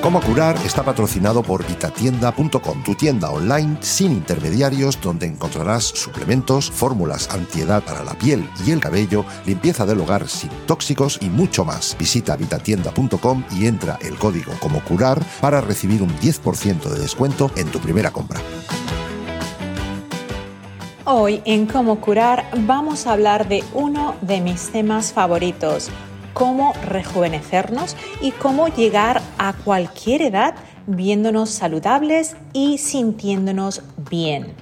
Cómo curar está patrocinado por vitatienda.com, tu tienda online sin intermediarios donde encontrarás suplementos, fórmulas antiedad para la piel y el cabello, limpieza del hogar sin tóxicos y mucho más. Visita vitatienda.com y entra el código como curar para recibir un 10% de descuento en tu primera compra. Hoy en Cómo curar vamos a hablar de uno de mis temas favoritos cómo rejuvenecernos y cómo llegar a cualquier edad viéndonos saludables y sintiéndonos bien.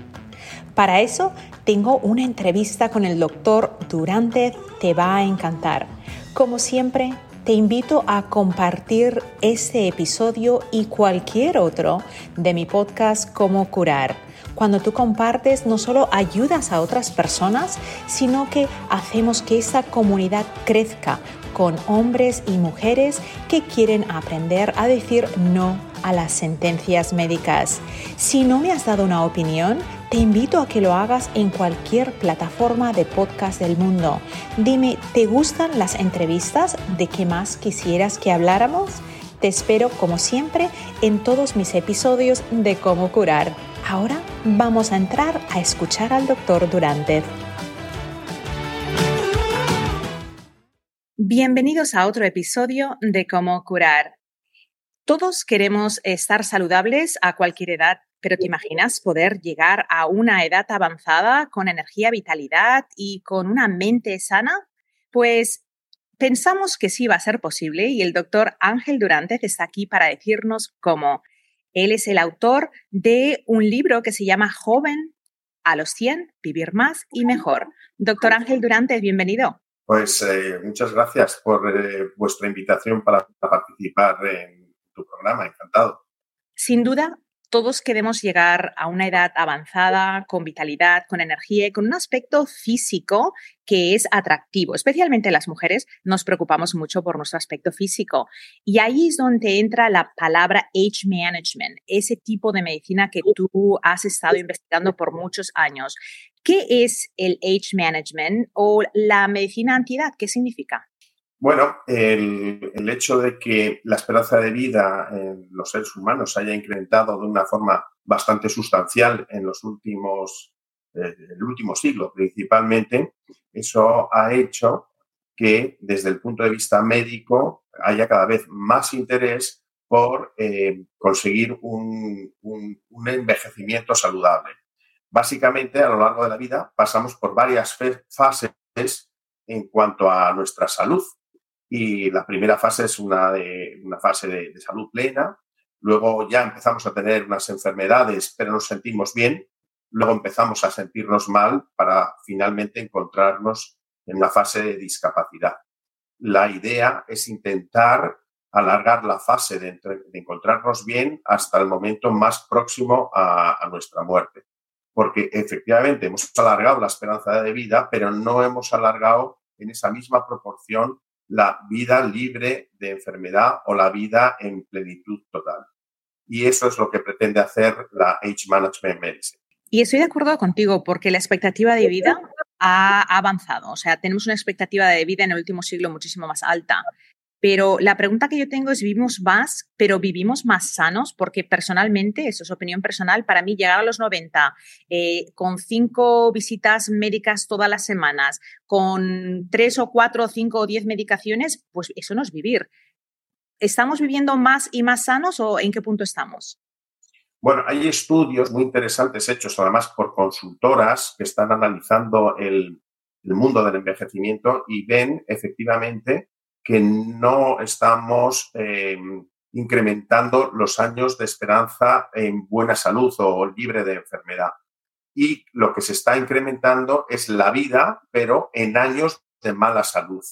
Para eso tengo una entrevista con el doctor Durante, te va a encantar. Como siempre, te invito a compartir este episodio y cualquier otro de mi podcast Cómo curar. Cuando tú compartes, no solo ayudas a otras personas, sino que hacemos que esa comunidad crezca con hombres y mujeres que quieren aprender a decir no a las sentencias médicas. Si no me has dado una opinión, te invito a que lo hagas en cualquier plataforma de podcast del mundo. Dime, ¿te gustan las entrevistas? ¿De qué más quisieras que habláramos? Te espero como siempre en todos mis episodios de cómo curar. Ahora vamos a entrar a escuchar al doctor Durante. Bienvenidos a otro episodio de Cómo curar. Todos queremos estar saludables a cualquier edad, pero ¿te imaginas poder llegar a una edad avanzada con energía, vitalidad y con una mente sana? Pues pensamos que sí va a ser posible y el doctor Ángel Durante está aquí para decirnos cómo. Él es el autor de un libro que se llama Joven a los 100, vivir más y mejor. Doctor Ángel Durante, bienvenido. Pues eh, muchas gracias por eh, vuestra invitación para participar en tu programa. Encantado. Sin duda, todos queremos llegar a una edad avanzada, con vitalidad, con energía y con un aspecto físico que es atractivo. Especialmente las mujeres nos preocupamos mucho por nuestro aspecto físico. Y ahí es donde entra la palabra age management, ese tipo de medicina que tú has estado investigando por muchos años. ¿Qué es el age management o la medicina antiedad? ¿Qué significa? Bueno, el, hecho de que la esperanza de vida en los seres humanos haya incrementado de una forma bastante sustancial en los últimos, eh, el último siglo principalmente, eso ha hecho que desde el punto de vista médico haya cada vez más interés por eh, conseguir un, un envejecimiento saludable. Básicamente, a lo largo de la vida pasamos por varias fases en cuanto a nuestra salud. Y la primera fase es una, de, una fase de, salud plena. Luego ya empezamos a tener unas enfermedades, pero nos sentimos bien. Luego empezamos a sentirnos mal para finalmente encontrarnos en una fase de discapacidad. La idea es intentar alargar la fase de, encontrarnos bien hasta el momento más próximo a nuestra muerte. Porque efectivamente hemos alargado la esperanza de vida, pero no hemos alargado en esa misma proporción la vida libre de enfermedad o la vida en plenitud total. Y eso es lo que pretende hacer la Age Management Medicine. Y estoy de acuerdo contigo porque la expectativa de vida ha avanzado. O sea, tenemos una expectativa de vida en el último siglo muchísimo más alta. Pero la pregunta que yo tengo es, ¿vivimos más, pero vivimos más sanos? Porque personalmente, eso es opinión personal, para mí llegar a los 90 eh, con cinco visitas médicas todas las semanas, con tres o cuatro o cinco o diez medicaciones, pues eso no es vivir. ¿Estamos viviendo más y más sanos o en qué punto estamos? Bueno, hay estudios muy interesantes hechos además por consultoras que están analizando el, el mundo del envejecimiento y ven efectivamente que no estamos em, incrementando los años de esperanza en buena salud o libre de enfermedad. Y lo que se está incrementando es la vida, pero en años de mala salud.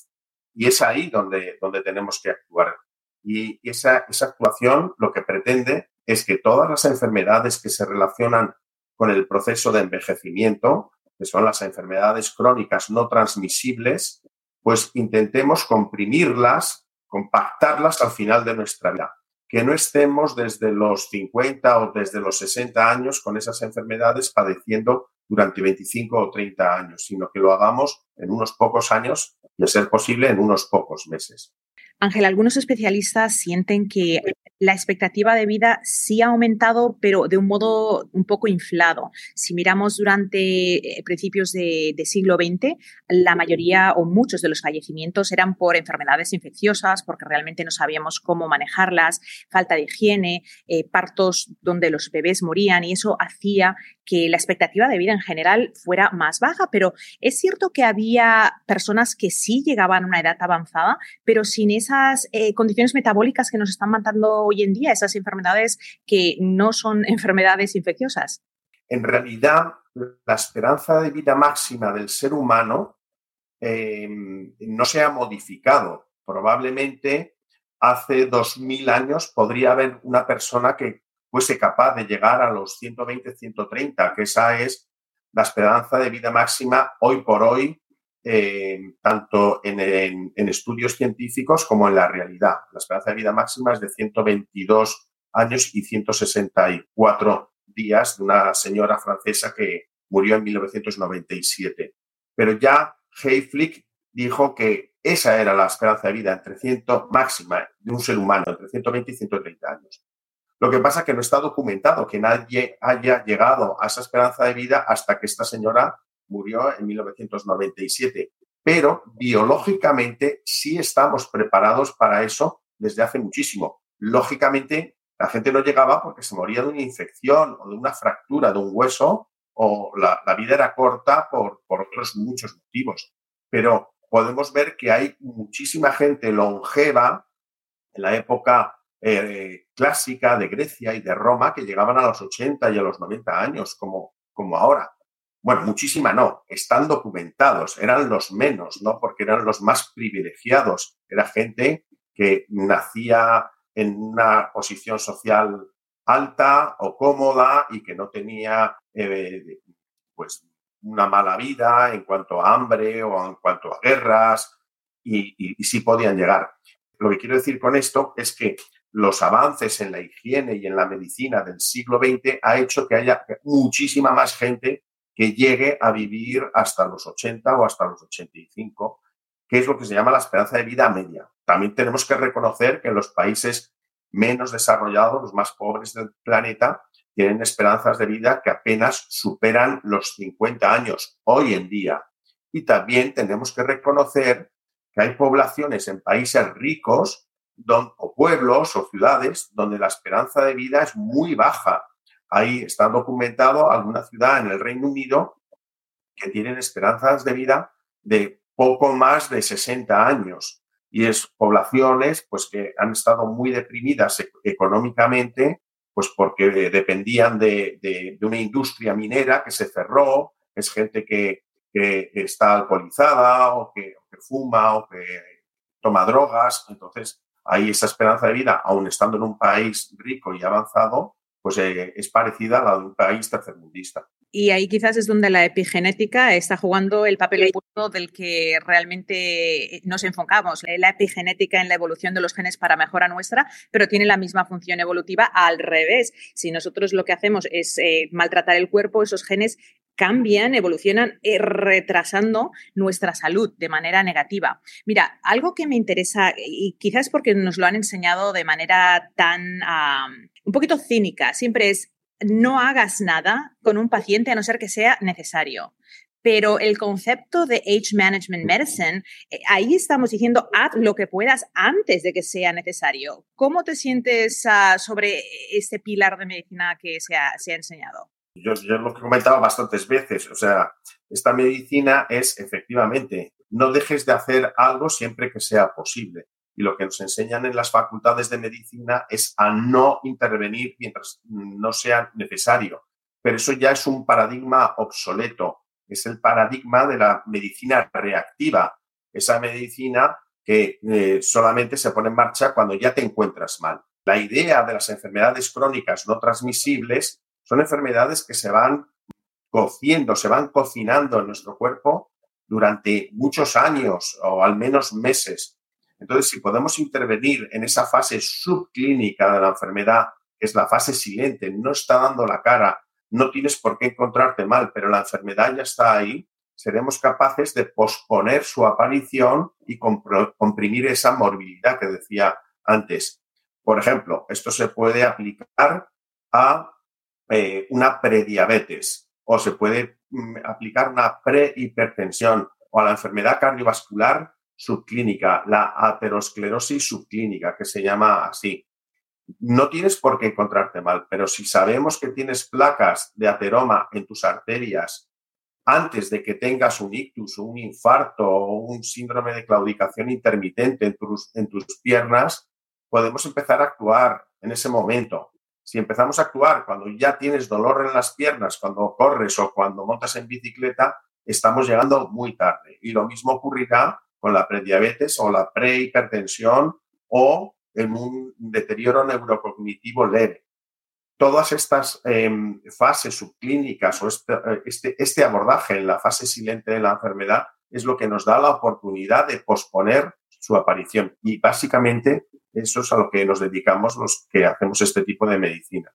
Y es ahí donde, donde tenemos que actuar. Y esa, esa actuación lo que pretende es que todas las enfermedades que se relacionan con el proceso de envejecimiento, que son las enfermedades crónicas no transmisibles, pues intentemos comprimirlas, compactarlas al final de nuestra vida. Que no estemos desde los 50 o desde los 60 años con esas enfermedades padeciendo durante 25 o 30 años, sino que lo hagamos en unos pocos años y, a ser posible, en unos pocos meses. Ángel, algunos especialistas sienten que la expectativa de vida sí ha aumentado, pero de un modo un poco inflado. Si miramos durante eh, principios de, siglo XX, la mayoría o muchos de los fallecimientos eran por enfermedades infecciosas, porque realmente no sabíamos cómo manejarlas, falta de higiene, eh, partos donde los bebés morían y eso hacía que la expectativa de vida en general fuera más baja, pero es cierto que había personas que sí llegaban a una edad avanzada, pero sin esas eh, condiciones metabólicas que nos están matando hoy en día, esas enfermedades que no son enfermedades infecciosas. En realidad, la esperanza de vida máxima del ser humano eh, no se ha modificado. Probablemente hace 2000 años podría haber una persona que fuese capaz de llegar a los 120, 130, que esa es la esperanza de vida máxima hoy por hoy, eh, tanto en, estudios científicos como en la realidad. La esperanza de vida máxima es de 122 años y 164 días de una señora francesa que murió en 1997. Pero ya Hayflick dijo que esa era la esperanza de vida entre 100 máxima de un ser humano, entre 120 y 130 años. Lo que pasa es que no está documentado que nadie haya llegado a esa esperanza de vida hasta que esta señora murió en 1997. Pero biológicamente sí estamos preparados para eso desde hace muchísimo. Lógicamente, la gente no llegaba porque se moría de una infección o de una fractura de un hueso o la, vida era corta por, por otros muchos motivos. Pero podemos ver que hay muchísima gente longeva en la época eh, clásica de Grecia y de Roma que llegaban a los 80 y a los 90 años, como, como ahora. Bueno, muchísima no, están documentados, eran los menos, ¿no? Porque eran los más privilegiados. Era gente que nacía en una posición social alta o cómoda y que no tenía eh, pues una mala vida en cuanto a hambre o en cuanto a guerras y, y sí podían llegar. Lo que quiero decir con esto es que los avances en la higiene y en la medicina del siglo XX ha hecho que haya muchísima más gente que llegue a vivir hasta los 80 o hasta los 85, que es lo que se llama la esperanza de vida media. También tenemos que reconocer que los países menos desarrollados, los más pobres del planeta, tienen esperanzas de vida que apenas superan los 50 años hoy en día. Y también tenemos que reconocer que hay poblaciones en países ricos o pueblos o ciudades donde la esperanza de vida es muy baja. Ahí está documentado alguna ciudad en el Reino Unido que tienen esperanzas de vida de poco más de 60 años. Y es poblaciones pues, que han estado muy deprimidas e-, económicamente, pues porque dependían de, una industria minera que se cerró, es gente que, está alcoholizada o que, o que fuma o que toma drogas. Entonces, ahí esa esperanza de vida, aun estando en un país rico y avanzado, pues eh, es parecida a la de un país tercermundista. Y ahí quizás es donde la epigenética está jugando el papel del que realmente nos enfocamos. La epigenética en la evolución de los genes para mejora nuestra, pero tiene la misma función evolutiva al revés. Si nosotros lo que hacemos es eh, maltratar el cuerpo, esos genes cambian, evolucionan, eh, retrasando nuestra salud de manera negativa. Mira, algo que me interesa, y quizás porque nos lo han enseñado de manera tan, un poquito cínica, siempre es, no hagas nada con un paciente a no ser que sea necesario. Pero el concepto de Age Management Medicine, eh, ahí estamos diciendo, haz lo que puedas antes de que sea necesario. ¿Cómo te sientes ah, sobre este pilar de medicina que se ha enseñado? Yo, lo he comentado bastantes veces, o sea, esta medicina es efectivamente, no dejes de hacer algo siempre que sea posible. Y lo que nos enseñan en las facultades de medicina es a no intervenir mientras no sea necesario. Pero eso ya es un paradigma obsoleto. Es el paradigma de la medicina reactiva. Esa medicina que eh, solamente se pone en marcha cuando ya te encuentras mal. La idea de las enfermedades crónicas no transmisibles son enfermedades que se van cociendo, se van cocinando en nuestro cuerpo durante muchos años o al menos meses. Entonces, si podemos intervenir en esa fase subclínica de la enfermedad, que es la fase silente, no está dando la cara, no tienes por qué encontrarte mal, pero la enfermedad ya está ahí, seremos capaces de posponer su aparición y comprimir esa morbilidad que decía antes. Por ejemplo, esto se puede aplicar a eh, una prediabetes o se puede mm, aplicar una prehipertensión o a la enfermedad cardiovascular subclínica, la aterosclerosis subclínica, que se llama así. No tienes por qué encontrarte mal, pero si sabemos que tienes placas de ateroma en tus arterias antes de que tengas un ictus un infarto o un síndrome de claudicación intermitente en tus, en tus piernas, podemos empezar a actuar en ese momento. Si empezamos a actuar cuando ya tienes dolor en las piernas, cuando corres o cuando montas en bicicleta, estamos llegando muy tarde. Y lo mismo ocurrirá con la prediabetes o la prehipertensión o en un deterioro neurocognitivo leve. Todas estas em, fases subclínicas o este, este, este abordaje en la fase silente de la enfermedad es lo que nos da la oportunidad de posponer su aparición. Y básicamente eso es a lo que nos dedicamos los que hacemos este tipo de medicina.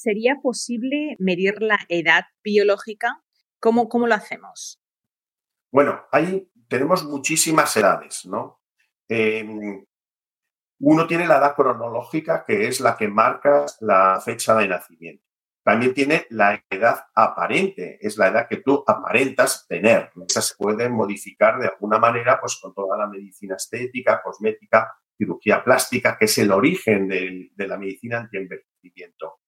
¿sería posible medir la edad biológica? ¿Cómo, cómo lo hacemos? Bueno, tenemos muchísimas edades, ¿no? Em, uno tiene la edad cronológica, que es la que marca la fecha de nacimiento. También tiene la edad aparente, es la edad que tú aparentas tener. Esa se puede modificar de alguna manera pues, con toda la medicina estética, cosmética, cirugía plástica, que es el origen de, la medicina anti-envejecimiento.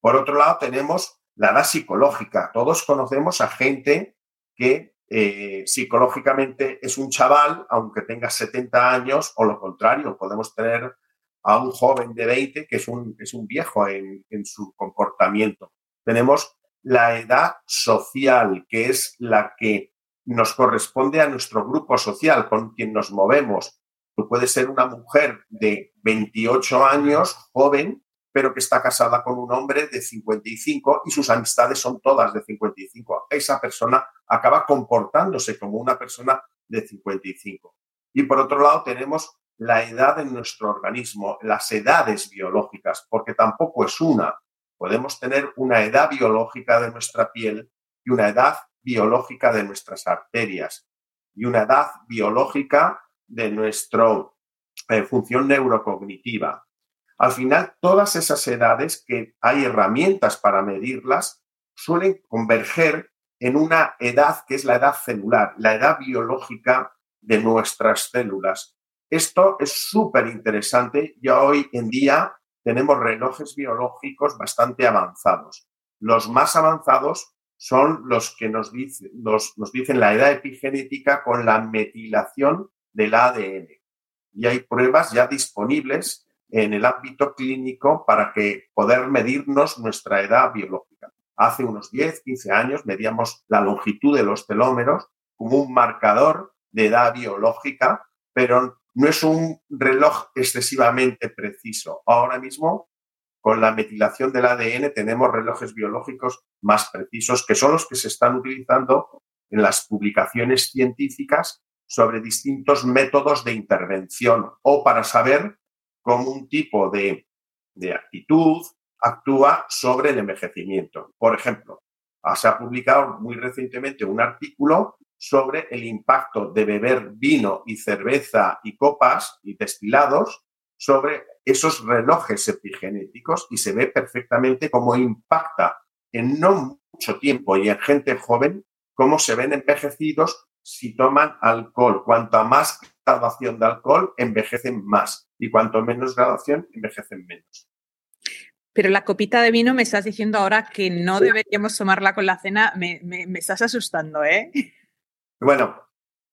Por otro lado, tenemos la edad psicológica. Todos conocemos a gente que eh, psicológicamente es un chaval, aunque tenga 70 años, o lo contrario, podemos tener a un joven de 20 que es un, es un viejo en, su comportamiento. Tenemos la edad social, que es la que nos corresponde a nuestro grupo social con quien nos movemos. Tú puedes ser una mujer de 28 años, joven, pero que está casada con un hombre de 55 y sus amistades son todas de 55. Esa persona acaba comportándose como una persona de 55. Y por otro lado tenemos la edad de nuestro organismo, las edades biológicas, porque tampoco es una. Podemos tener una edad biológica de nuestra piel y una edad biológica de nuestras arterias y una edad biológica de nuestra eh, función neurocognitiva. Al final, todas esas edades que hay herramientas para medirlas suelen converger en una edad que es la edad celular, la edad biológica de nuestras células. Esto es súper interesante. Ya hoy en día tenemos relojes biológicos bastante avanzados. Los más avanzados son los que nos, nos dicen la edad epigenética con la metilación del ADN. Y hay pruebas ya disponibles en el ámbito clínico para que poder medirnos nuestra edad biológica. Hace unos 10, 15 años medíamos la longitud de los telómeros como un marcador de edad biológica, pero no es un reloj excesivamente preciso. Ahora mismo, con la metilación del ADN, tenemos relojes biológicos más precisos, que son los que se están utilizando en las publicaciones científicas sobre distintos métodos de intervención o para saber cómo un tipo de, de actitud actúa sobre el envejecimiento. Por ejemplo, se ha publicado muy recientemente un artículo sobre el impacto de beber vino y cerveza y copas y destilados sobre esos relojes epigenéticos y se ve perfectamente cómo impacta en no mucho tiempo y en gente joven cómo se ven envejecidos si toman alcohol. Cuanto más graduación de alcohol, envejecen más y cuanto menos graduación, envejecen menos. Pero la copita de vino me estás diciendo ahora que no deberíamos tomarla con la cena, me, estás asustando, ¿eh? Bueno,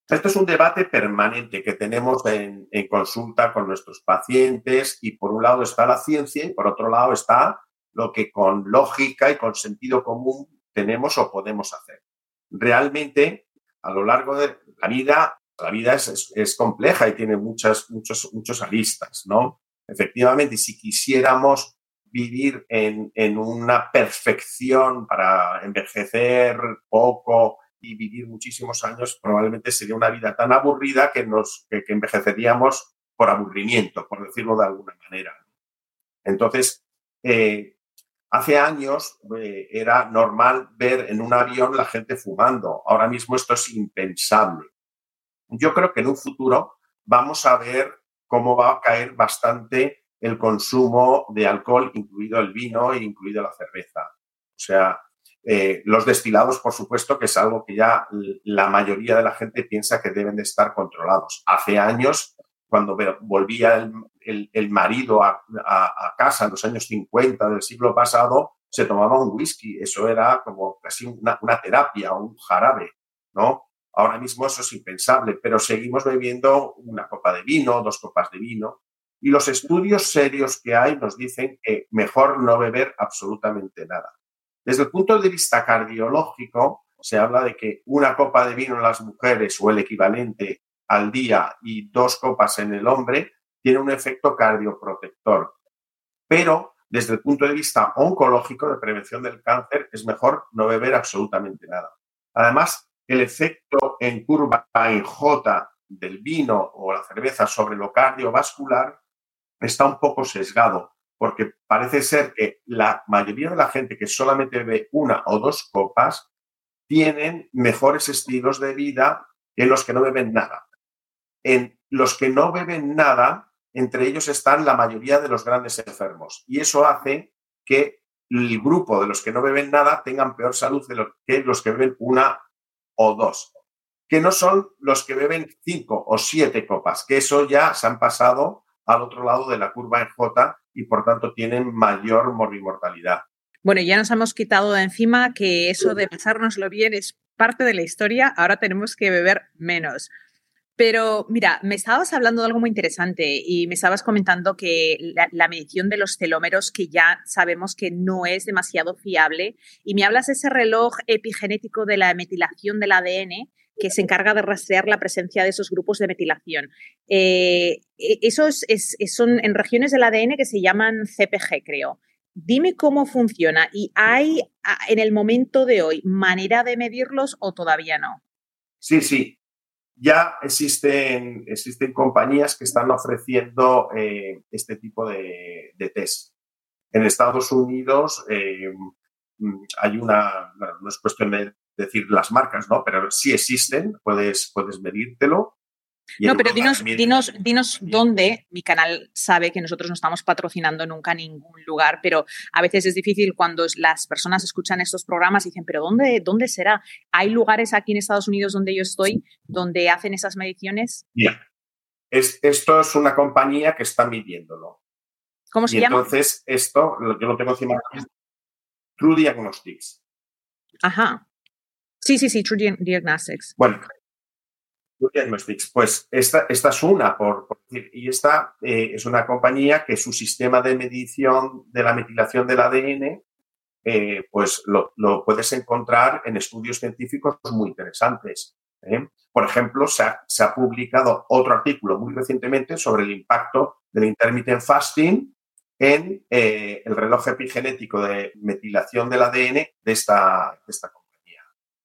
esto es un debate permanente que tenemos en, consulta con nuestros pacientes y por un lado está la ciencia y por otro lado está lo que con lógica y con sentido común tenemos o podemos hacer. Realmente, a lo largo de la vida, la vida es, compleja y tiene muchas, muchos, muchos aristas, ¿no? Efectivamente, si quisiéramos vivir en, en una perfección para envejecer poco y vivir muchísimos años, probablemente sería una vida tan aburrida que nos que, envejeceríamos por aburrimiento, por decirlo de alguna manera. Entonces, eh, hace años eh, era normal ver en un avión la gente fumando. Ahora mismo esto es impensable. Yo creo que en un futuro vamos a ver cómo va a caer bastante el consumo de alcohol, incluido el vino e incluido la cerveza. O sea, eh, los destilados, por supuesto, que es algo que ya la mayoría de la gente piensa que deben de estar controlados. Hace años, cuando volvía el, marido a, casa en los años 50 del siglo pasado, se tomaba un whisky. Eso era como casi una, una terapia, un jarabe, ¿no? Ahora mismo eso es impensable, pero seguimos bebiendo una copa de vino, dos copas de vino. Y los estudios serios que hay nos dicen que mejor no beber absolutamente nada. Desde el punto de vista cardiológico, se habla de que una copa de vino en las mujeres o el equivalente al día y dos copas en el hombre tiene un efecto cardioprotector. Pero desde el punto de vista oncológico de prevención del cáncer es mejor no beber absolutamente nada. Además, el efecto en curva en J del vino o la cerveza sobre lo cardiovascular está un poco sesgado porque parece ser que la mayoría de la gente que solamente bebe una o dos copas tienen mejores estilos de vida que los que no beben nada. En los que no beben nada, entre ellos están la mayoría de los grandes enfermos. Y eso hace que el grupo de los que no beben nada tengan peor salud que los que beben una o dos. Que no son los que beben cinco o siete copas, que eso ya se han pasado al otro lado de la curva en J y por tanto tienen mayor morbimortalidad. Bueno, ya nos hemos quitado de encima que eso de pasárnoslo bien es parte de la historia, ahora tenemos que beber menos. Pero mira, me estabas hablando de algo muy interesante y me estabas comentando que la, medición de los telómeros, que ya sabemos que no es demasiado fiable, y me hablas de ese reloj epigenético de la metilación del ADN, que se encarga de rastrear la presencia de esos grupos de metilación. Eh, e, esos son en regiones del ADN que se llaman CPG, creo. Dime cómo funciona y hay en el momento de hoy manera de medirlos o todavía no. Sí, sí. Ya existen, existen compañías que están ofreciendo eh, este tipo de, test. En Estados Unidos eh, mm, hay una, no es cuestión de decir las marcas, ¿no? Pero sí existen, puedes, puedes medírtelo. No, pero dinos, dinos, dinos dónde. Mi canal sabe que nosotros no estamos patrocinando nunca ningún lugar, pero a veces es difícil cuando las personas escuchan estos programas y dicen, pero ¿dónde, dónde será? ¿Hay lugares aquí en Estados Unidos donde yo estoy donde hacen esas mediciones? Ya. Es, esto es una compañía que está midiéndolo. ¿Cómo se llama? Entonces, esto, yo lo tengo encima True Diagnostics. Ajá. Sí, sí, sí, True Diagnostics. Bueno, True Diagnostics, pues esta, esta es una, por, decir, y esta eh, es una compañía que su sistema de medición de la metilación del ADN, eh, pues lo, puedes encontrar en estudios científicos muy interesantes. ¿eh? Por ejemplo, se ha, se ha, publicado otro artículo muy recientemente sobre el impacto del intermittent fasting en el reloj epigenético de metilación del ADN de esta, de esta compañía.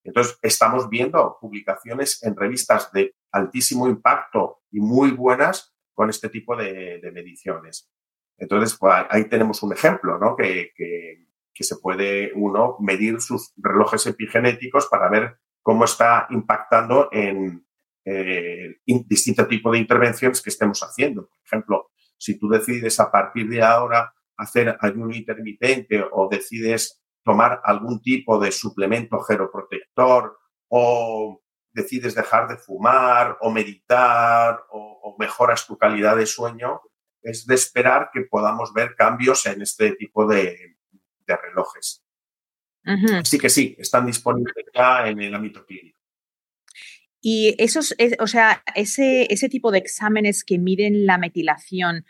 Entonces, estamos viendo publicaciones en revistas de altísimo impacto y muy buenas con este tipo de, mediciones. Entonces, pues, ahí tenemos un ejemplo, ¿no? Que, se puede uno medir sus relojes epigenéticos para ver cómo está impactando en eh, distinto tipo de intervenciones que estemos haciendo. Por ejemplo, si tú decides a partir de ahora hacer ayuno intermitente o decides tomar algún tipo de suplemento geroprotector o decides dejar de fumar o meditar o, mejoras tu calidad de sueño, es de esperar que podamos ver cambios en este tipo de, relojes. Así que sí, están disponibles ya en el ámbito clínico. Y esos, o sea, ese, ese tipo de exámenes que miden la metilación,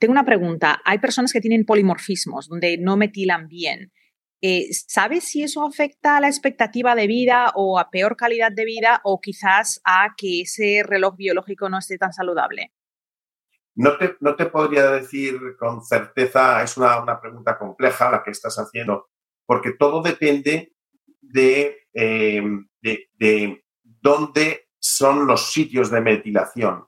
tengo una pregunta. Hay personas que tienen polimorfismos donde no metilan bien. Eh, ¿Sabes si eso afecta a la expectativa de vida o a peor calidad de vida o quizás a que ese reloj biológico no esté tan saludable? No te, no te podría decir con certeza, es una, pregunta compleja la que estás haciendo, porque todo depende de, eh, de dónde son los sitios de metilación.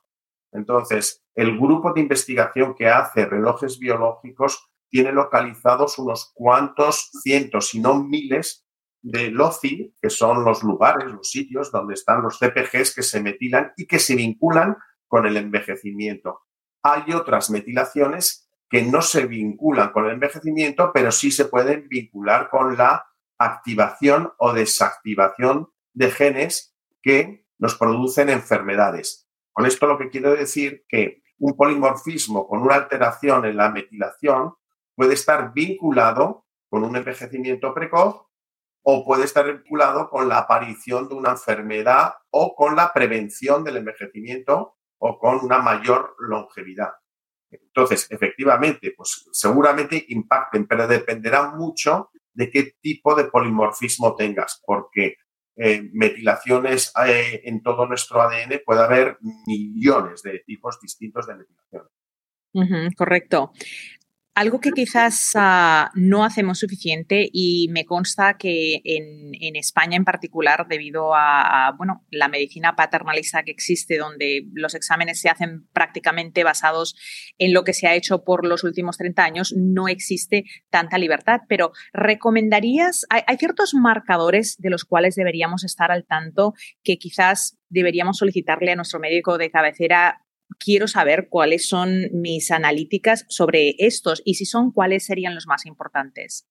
Entonces, el grupo de investigación que hace relojes biológicos tiene localizados unos cuantos cientos, si no miles, de LOCI, que son los lugares, los sitios donde están los CPGs que se metilan y que se vinculan con el envejecimiento. Hay otras metilaciones que no se vinculan con el envejecimiento, pero sí se pueden vincular con la activación o desactivación de genes que nos producen enfermedades. Con esto lo que quiero decir que un polimorfismo con una alteración en la metilación puede estar vinculado con un envejecimiento precoz o puede estar vinculado con la aparición de una enfermedad o con la prevención del envejecimiento o con una mayor longevidad. Entonces, efectivamente, pues seguramente impacten, pero dependerá mucho de qué tipo de polimorfismo tengas, porque eh, metilaciones eh, en todo nuestro ADN, puede haber millones de tipos distintos de metilaciones. correcto. Algo que quizás ah, no hacemos suficiente y me consta que en, España en particular, debido a, bueno, la medicina paternalista que existe, donde los exámenes se hacen prácticamente basados en lo que se ha hecho por los últimos 30 años, no existe tanta libertad. Pero ¿recomendarías, hay ciertos marcadores de los cuales deberíamos estar al tanto que quizás deberíamos solicitarle a nuestro médico de cabecera quiero saber cuáles son mis analíticas sobre estos y si son, cuáles serían los más importantes.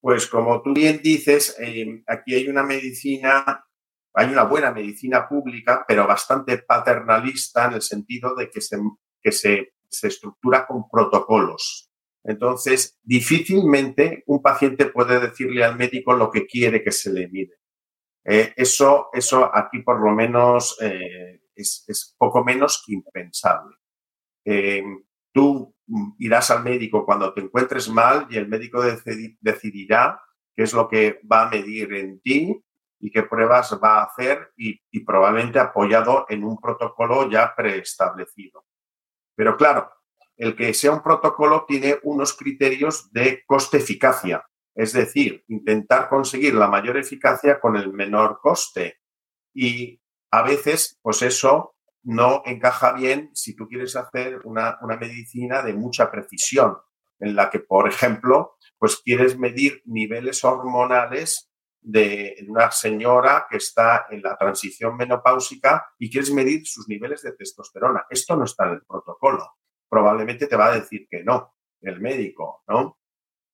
Pues como tú bien dices, eh, aquí hay una medicina, hay una buena medicina pública, pero bastante paternalista en el sentido de que se, que se, estructura con protocolos. Entonces, difícilmente un paciente puede decirle al médico lo que quiere que se le mide. Eh, eso, eso aquí por lo menos eh, es, poco menos que impensable. Eh, tú irás al médico cuando te encuentres mal y el médico decidirá qué es lo que va a medir en ti y qué pruebas va a hacer y, y probablemente apoyado en un protocolo ya preestablecido. Pero claro, el que sea un protocolo tiene unos criterios de coste-eficacia, es decir, intentar conseguir la mayor eficacia con el menor coste. Y a veces, pues eso no encaja bien si tú quieres hacer una, medicina de mucha precisión, en la que, por ejemplo, pues quieres medir niveles hormonales de una señora que está en la transición menopáusica y quieres medir sus niveles de testosterona. Esto no está en el protocolo. Probablemente te va a decir que no, el médico, ¿no?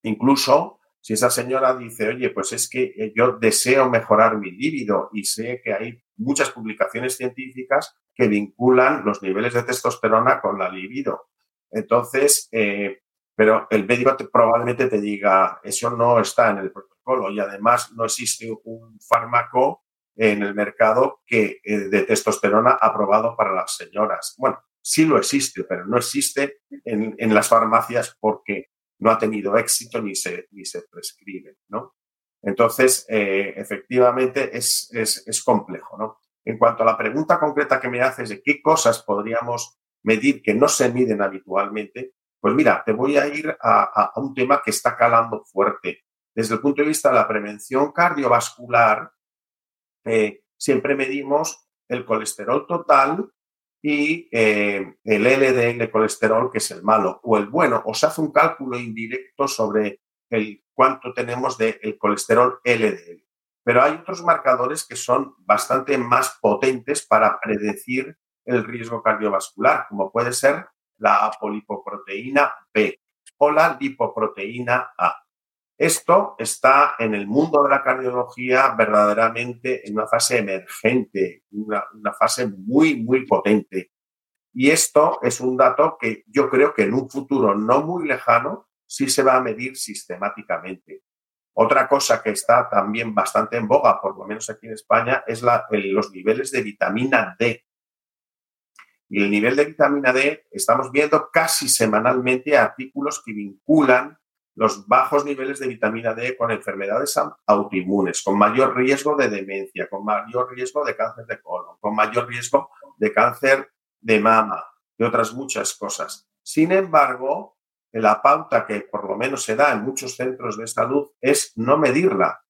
Incluso si esa señora dice, oye, pues es que eh, yo deseo mejorar mi líbido y sé que hay muchas publicaciones científicas que vinculan los niveles de testosterona con la libido. Entonces, eh, pero el médico probablemente te diga, eso no está en el protocolo y además no existe un fármaco en el mercado que, eh, de testosterona aprobado para las señoras. Bueno, sí lo existe, pero no existe en, en las farmacias porque no ha tenido éxito ni se, ni se prescribe, ¿no? Entonces, eh, efectivamente, es, es, complejo, ¿no? En cuanto a la pregunta concreta que me haces de qué cosas podríamos medir que no se miden habitualmente, pues mira, te voy a ir a, un tema que está calando fuerte. Desde el punto de vista de la prevención cardiovascular, eh, siempre medimos el colesterol total y eh, el LDL colesterol, que es el malo, o el bueno, o se hace un cálculo indirecto sobre el cuánto tenemos de el colesterol LDL. Pero hay otros marcadores que son bastante más potentes para predecir el riesgo cardiovascular, como puede ser la apolipoproteína B o la lipoproteína A. Esto está en el mundo de la cardiología verdaderamente en una fase emergente, una, fase muy, muy potente. Y esto es un dato que yo creo que en un futuro no muy lejano sí se va a medir sistemáticamente. Otra cosa que está también bastante en boga, por lo menos aquí en España, es los niveles de vitamina D. Y el nivel de vitamina D, estamos viendo casi semanalmente artículos que vinculan los bajos niveles de vitamina D con enfermedades autoinmunes, con mayor riesgo de demencia, con mayor riesgo de cáncer de colon, con mayor riesgo de cáncer de mama y otras muchas cosas. Sin embargo, la pauta que por lo menos se da en muchos centros de salud es no medirla.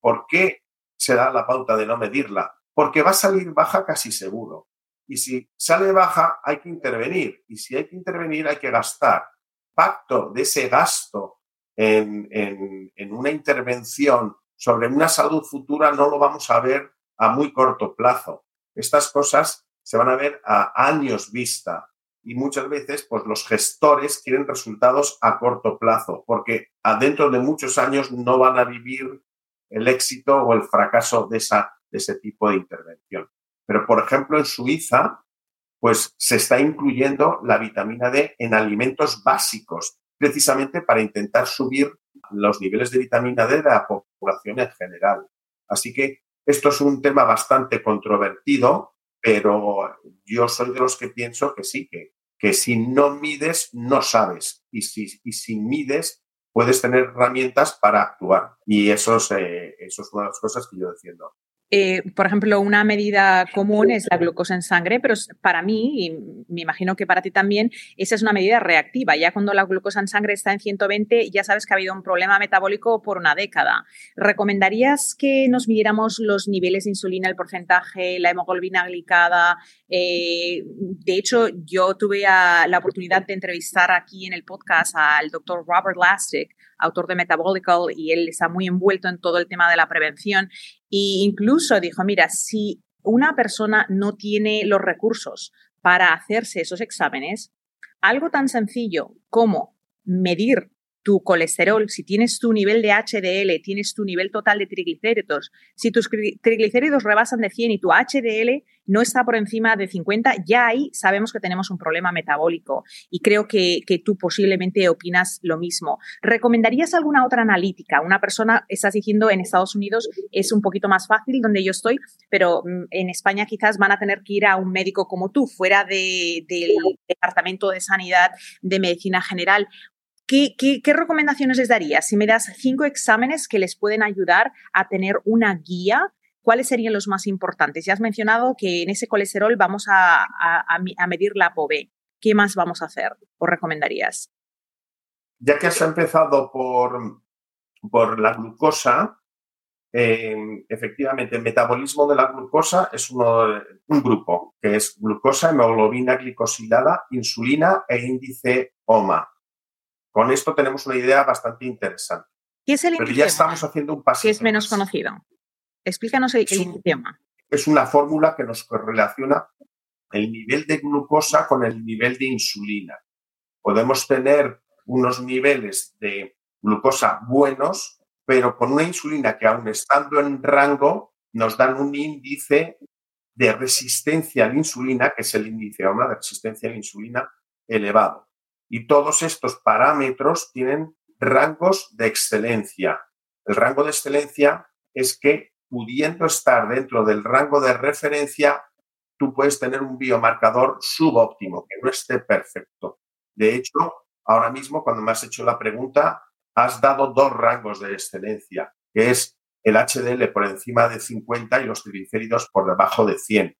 ¿Por qué se da la pauta de no medirla? Porque va a salir baja casi seguro. Y si sale baja, hay que intervenir. Y si hay que intervenir, hay que gastar. Pacto de ese gasto en, en, una intervención sobre una salud futura no lo vamos a ver a muy corto plazo. Estas cosas se van a ver a años vista y muchas veces pues los gestores quieren resultados a corto plazo porque adentro de muchos años no van a vivir el éxito o el fracaso de, esa, de ese tipo de intervención. Pero, por ejemplo, en Suiza, pues se está incluyendo la vitamina D en alimentos básicos precisamente para intentar subir los niveles de vitamina D de la población en general. Así que esto es un tema bastante controvertido, pero yo soy de los que pienso que sí, que, que si no mides, no sabes. Y si, y si mides, puedes tener herramientas para actuar. Y eso es, eh, eso es una de las cosas que yo defiendo. Eh, por ejemplo, una medida común es la glucosa en sangre, pero para mí, y me imagino que para ti también, esa es una medida reactiva. Ya cuando la glucosa en sangre está en 120, ya sabes que ha habido un problema metabólico por una década. ¿Recomendarías que nos midiéramos los niveles de insulina, el porcentaje, la hemoglobina glicada? Eh, de hecho, yo tuve la oportunidad de entrevistar aquí en el podcast al doctor Robert Lastic, autor de Metabolical, y él está muy envuelto en todo el tema de la prevención. E incluso dijo, mira, si una persona no tiene los recursos para hacerse esos exámenes, algo tan sencillo como medir tu colesterol, si tienes tu nivel de HDL, tienes tu nivel total de triglicéridos, si tus triglicéridos rebasan de 100 y tu HDL no está por encima de 50, ya ahí sabemos que tenemos un problema metabólico y creo que, tú posiblemente opinas lo mismo. ¿Recomendarías alguna otra analítica? Una persona, estás diciendo, en Estados Unidos es un poquito más fácil donde yo estoy, pero mm, en España quizás van a tener que ir a un médico como tú, fuera del Departamento de Sanidad de Medicina General. ¿Qué, recomendaciones les darías? Si me das cinco exámenes que les pueden ayudar a tener una guía, ¿cuáles serían los más importantes? Ya has mencionado que en ese colesterol vamos a, medir la ApoB. ¿Qué más vamos a hacer o recomendarías? Ya que has empezado por, por la glucosa, em, efectivamente, el metabolismo de la glucosa es uno, un grupo, que es glucosa, hemoglobina glicosilada, insulina e índice OMA. Con esto tenemos una idea bastante interesante. ¿Qué es el Pero ya estamos haciendo un paso. ¿Qué es menos conocido? Explícanos el, el Es una fórmula que nos correlaciona el nivel de glucosa con el nivel de insulina. Podemos tener unos niveles de glucosa buenos, pero con una insulina que aún estando en rango nos dan un índice de resistencia a la insulina, que es el índice de resistencia a la insulina elevado. Y todos estos parámetros tienen rangos de excelencia. El rango de excelencia es que pudiendo estar dentro del rango de referencia, tú puedes tener un biomarcador subóptimo, que no esté perfecto. De hecho, ahora mismo, cuando me has hecho la pregunta, has dado dos rangos de excelencia, que es el HDL por encima de 50 y los triglicéridos por debajo de 100.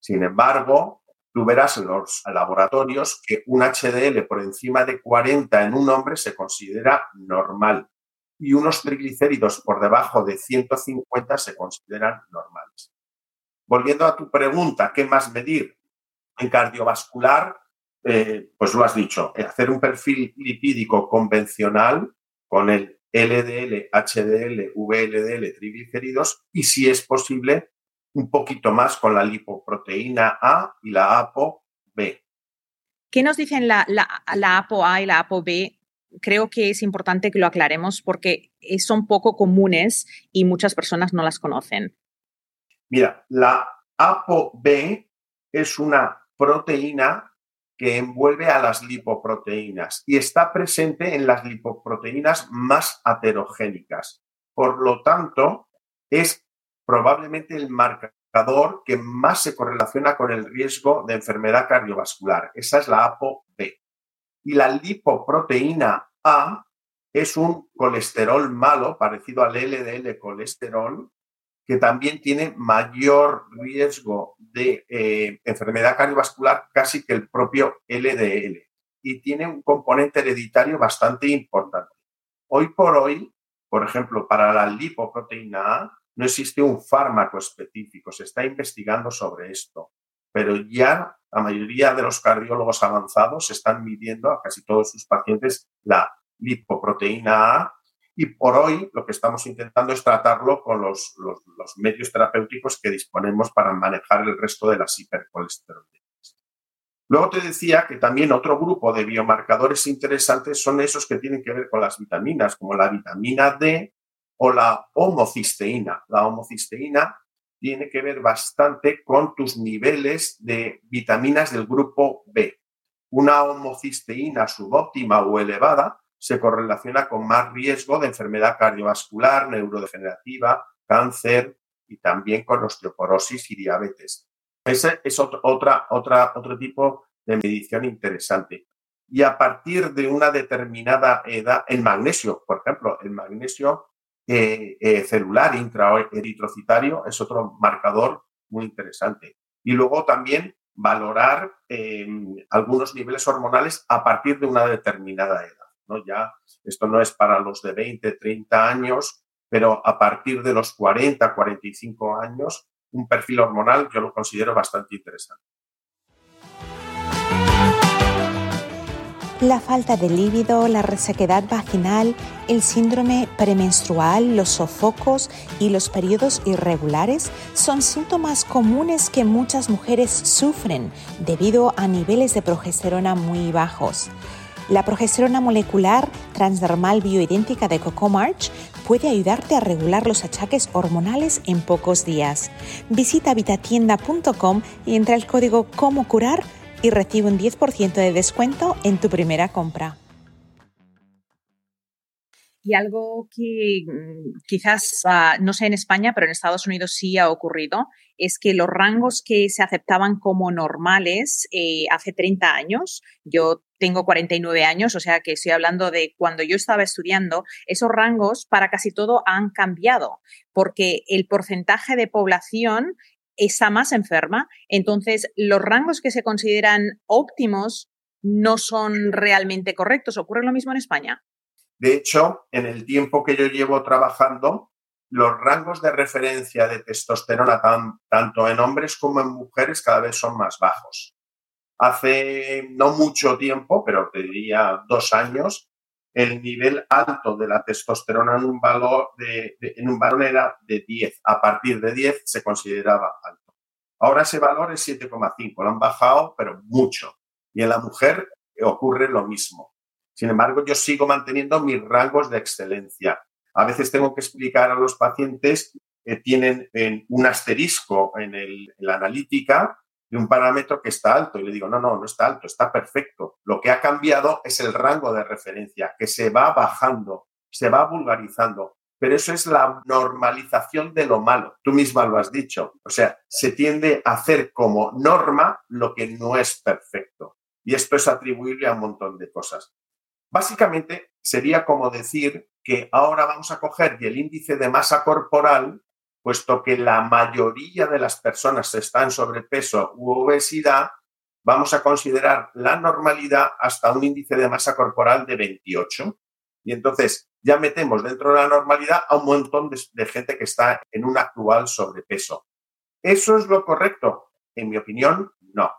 Sin embargo, tú verás en los laboratorios que un HDL por encima de 40 en un hombre se considera normal y unos triglicéridos por debajo de 150 se consideran normales. Volviendo a tu pregunta, ¿qué más medir? En cardiovascular, eh, pues lo has dicho, hacer un perfil lipídico convencional con el LDL, HDL, VLDL, triglicéridos y si es posible un poquito más con la lipoproteína A y la ApoB. ¿Qué nos dicen la, la, la ApoA y la ApoB? Creo que es importante que lo aclaremos porque son poco comunes y muchas personas no las conocen. Mira, la ApoB es una proteína que envuelve a las lipoproteínas y está presente en las lipoproteínas más aterogénicas. Por lo tanto, es probablemente el marcador que más se correlaciona con el riesgo de enfermedad cardiovascular. Esa es la ApoB. Y la lipoproteína A es un colesterol malo, parecido al LDL colesterol, que también tiene mayor riesgo de eh, enfermedad cardiovascular casi que el propio LDL y tiene un componente hereditario bastante importante. Hoy por hoy, por ejemplo, para la lipoproteína A no existe un fármaco específico, se está investigando sobre esto, pero ya la mayoría de los cardiólogos avanzados están midiendo a casi todos sus pacientes la lipoproteína A y por hoy lo que estamos intentando es tratarlo con los, medios terapéuticos que disponemos para manejar el resto de las hipercolesterolinas. Luego te decía que también otro grupo de biomarcadores interesantes son esos que tienen que ver con las vitaminas, como la vitamina D o la homocisteína. La homocisteína tiene que ver bastante con tus niveles de vitaminas del grupo B. Una homocisteína subóptima o elevada se correlaciona con más riesgo de enfermedad cardiovascular, neurodegenerativa, cáncer y también con osteoporosis y diabetes. Ese es otro, otro tipo de medición interesante. Y a partir de una determinada edad, el magnesio, por ejemplo, el magnesio eh, eh, celular intraeritrocitario es otro marcador muy interesante. Y luego también valorar eh, algunos niveles hormonales a partir de una determinada edad. ¿no? Ya esto no es para los de 20, 30 años, pero a partir de los 40, 45 años, un perfil hormonal yo lo considero bastante interesante. La falta de líbido, la resequedad vaginal, el síndrome premenstrual, los sofocos y los periodos irregulares son síntomas comunes que muchas mujeres sufren debido a niveles de progesterona muy bajos. La progesterona molecular transdermal bioidéntica de Cocomarch puede ayudarte a regular los achaques hormonales en pocos días. Visita vitatienda.com y entra el código Como Curar y recibe un 10% de descuento en tu primera compra. Y algo que mm, quizás, ah, no sé en España, pero en Estados Unidos sí ha ocurrido, es que los rangos que se aceptaban como normales eh, hace 30 años, yo tengo 49 años, o sea que estoy hablando de cuando yo estaba estudiando, esos rangos para casi todo han cambiado, porque el porcentaje de población está más enferma, entonces los rangos que se consideran óptimos no son realmente correctos. ¿Ocurre lo mismo en España? De hecho, en el tiempo que yo llevo trabajando, los rangos de referencia de testosterona tanto en hombres como en mujeres cada vez son más bajos. Hace no mucho tiempo, pero te diría dos años, el nivel alto de la testosterona en un, valor de, en un varón era de 10. A partir de 10 se consideraba alto. Ahora ese valor es 7,5. Lo han bajado, pero mucho. Y en la mujer ocurre lo mismo. Sin embargo, yo sigo manteniendo mis rangos de excelencia. A veces tengo que explicar a los pacientes que tienen un asterisco en, la analítica de un parámetro que está alto. Y le digo, no, no, no está alto, está perfecto. Lo que ha cambiado es el rango de referencia, que se va bajando, se va vulgarizando. Pero eso es la normalización de lo malo. Tú misma lo has dicho. O sea, se tiende a hacer como norma lo que no es perfecto. Y esto es atribuible a un montón de cosas. Básicamente sería como decir que ahora vamos a coger el índice de masa corporal, puesto que la mayoría de las personas están en sobrepeso u obesidad, vamos a considerar la normalidad hasta un índice de masa corporal de 28. Y entonces ya metemos dentro de la normalidad a un montón de, de gente que está en un actual sobrepeso. ¿Eso es lo correcto? En mi opinión, no.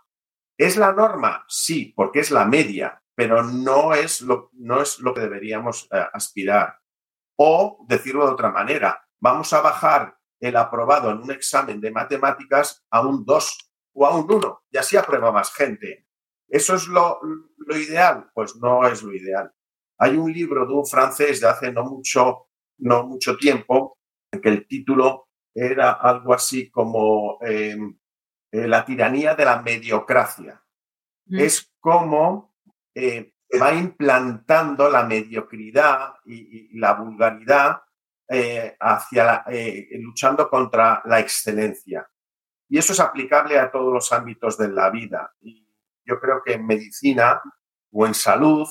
¿Es la norma? Sí, porque es la media, pero no es lo, no es lo que deberíamos eh, aspirar. O, decirlo de otra manera, vamos a bajar el aprobado en un examen de matemáticas a un 2 o a un 1 y así aprueba más gente. ¿Eso es lo, lo ideal? Pues no es lo ideal. Hay un libro de un francés de hace no mucho, no mucho tiempo, en que el título era algo así como em, eh, la tiranía de la mediocracia. Es como eh, va implantando la mediocridad y, la vulgaridad eh, hacia luchando contra la excelencia. Y eso es aplicable a todos los ámbitos de la vida. Y yo creo que en medicina o en salud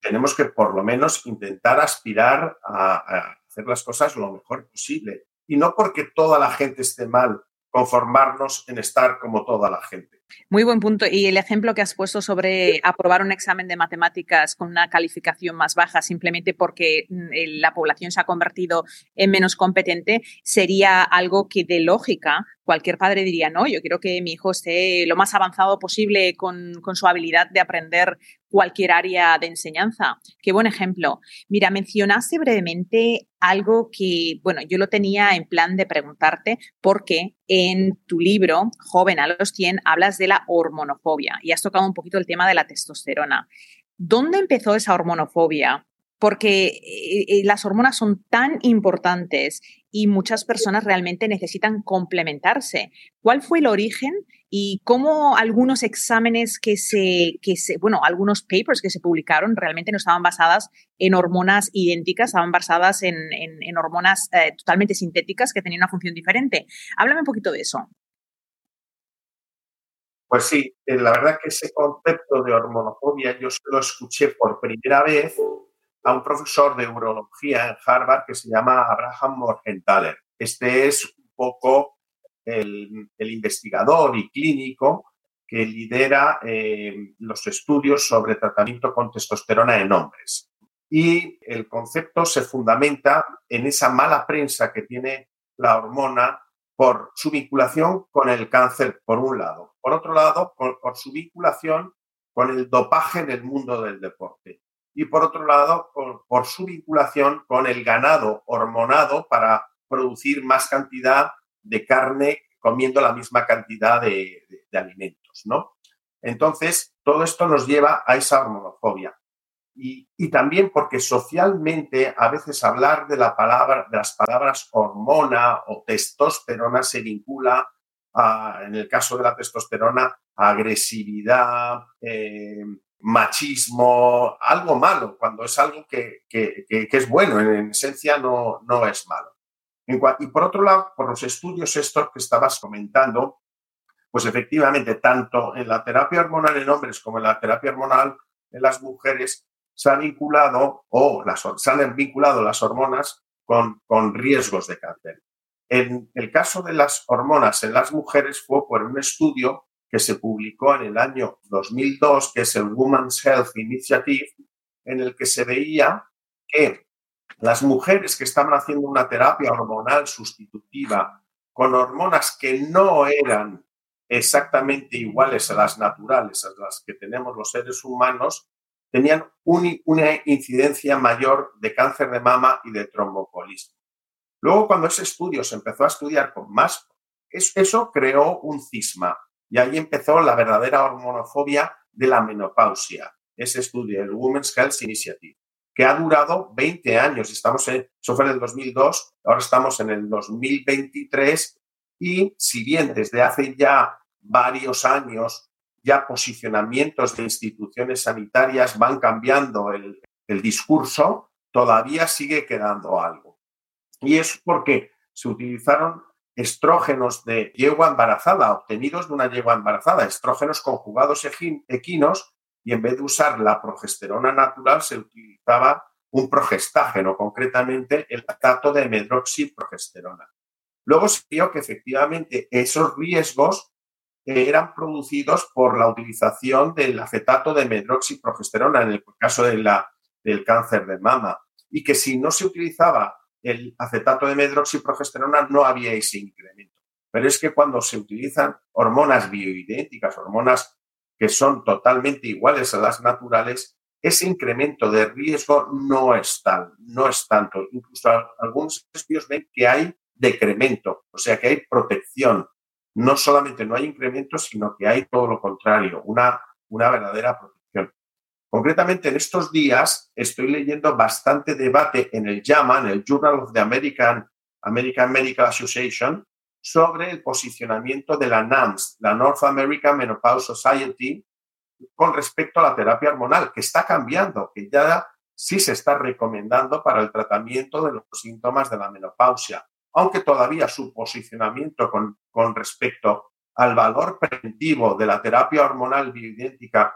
tenemos que por lo menos intentar aspirar a hacer las cosas lo mejor posible. Y no porque toda la gente esté mal, conformarnos en estar como toda la gente. Muy buen punto. Y el ejemplo que has puesto sobre aprobar un examen de matemáticas con una calificación más baja simplemente porque mm, la población se ha convertido en menos competente sería algo que de lógica cualquier padre diría, no, yo quiero que mi hijo esté lo más avanzado posible con, con su habilidad de aprender cualquier área de enseñanza. Qué buen ejemplo. Mira, mencionaste brevemente algo que, bueno, yo lo tenía en plan de preguntarte porque en tu libro, Joven a los 100, hablas de la hormonofobia y has tocado un poquito el tema de la testosterona. ¿Dónde empezó esa hormonofobia? Porque eh, eh, las hormonas son tan importantes y muchas personas realmente necesitan complementarse. ¿Cuál fue el origen y cómo algunos exámenes que se, que se, bueno, algunos papers que se publicaron realmente no estaban basadas en hormonas idénticas, estaban basadas en, en, hormonas eh, totalmente sintéticas que tenían una función diferente. Háblame un poquito de eso. Pues sí, eh, la verdad que ese concepto de hormonofobia yo se lo escuché por primera vez a un profesor de urología en Harvard que se llama Abraham Morgenthaler. Este es un poco el, investigador y clínico que lidera eh, los estudios sobre tratamiento con testosterona en hombres. Y el concepto se fundamenta en esa mala prensa que tiene la hormona por su vinculación con el cáncer, por un lado. Por otro lado, por, su vinculación con el dopaje en el mundo del deporte. Y por otro lado, por su vinculación con el ganado hormonado para producir más cantidad de carne comiendo la misma cantidad de, alimentos, ¿no? Entonces, todo esto nos lleva a esa hormonofobia. Y, también porque socialmente a veces hablar de, la palabra, de las palabras hormona o testosterona se vincula, en el caso de la testosterona, a agresividad, eh, machismo, algo malo, cuando es algo que, es bueno, en esencia no, no es malo. Y por otro lado, por los estudios estos que estabas comentando, pues efectivamente, tanto en la terapia hormonal en hombres como en la terapia hormonal en las mujeres, se ha vinculado o las, se han vinculado las hormonas con, con riesgos de cáncer. En el caso de las hormonas en las mujeres fue por un estudio que se publicó en el año 2002, que es el Women's Health Initiative, en el que se veía que las mujeres que estaban haciendo una terapia hormonal sustitutiva con hormonas que no eran exactamente iguales a las naturales, a las que tenemos los seres humanos, tenían una incidencia mayor de cáncer de mama y de trombopolismo. Luego, cuando ese estudio se empezó a estudiar con más, eso creó un cisma y ahí empezó la verdadera hormonofobia de la menopausia, ese estudio, el Women's Health Initiative que ha durado 20 años. Estamos en, eso fue en el 2002, ahora estamos en el 2023 y si bien desde hace ya varios años ya posicionamientos de instituciones sanitarias van cambiando el, discurso, todavía sigue quedando algo. Y es porque se utilizaron estrógenos de yegua embarazada, obtenidos de una yegua embarazada, estrógenos conjugados equinos y en vez de usar la progesterona natural se utilizaba un progestágeno, concretamente el acetato de medroxiprogesterona. Luego se vio que efectivamente esos riesgos eran producidos por la utilización del acetato de medroxiprogesterona en el caso de la, del cáncer de mama y que si no se utilizaba el acetato de medroxiprogesterona no había ese incremento. Pero es que cuando se utilizan hormonas bioidénticas, hormonas que son totalmente iguales a las naturales, ese incremento de riesgo no es tal, no es tanto. Incluso algunos estudios ven que hay decremento, o sea que hay protección. No solamente no hay incremento, sino que hay todo lo contrario, una, una verdadera protección. Concretamente, en estos días estoy leyendo bastante debate en el JAMA, en el Journal of the American, American Medical Association, sobre el posicionamiento de la NAMS, la North American Menopause Society, con respecto a la terapia hormonal, que está cambiando, que ya sí se está recomendando para el tratamiento de los síntomas de la menopausia, aunque todavía su posicionamiento con, con respecto al valor preventivo de la terapia hormonal bioidéntica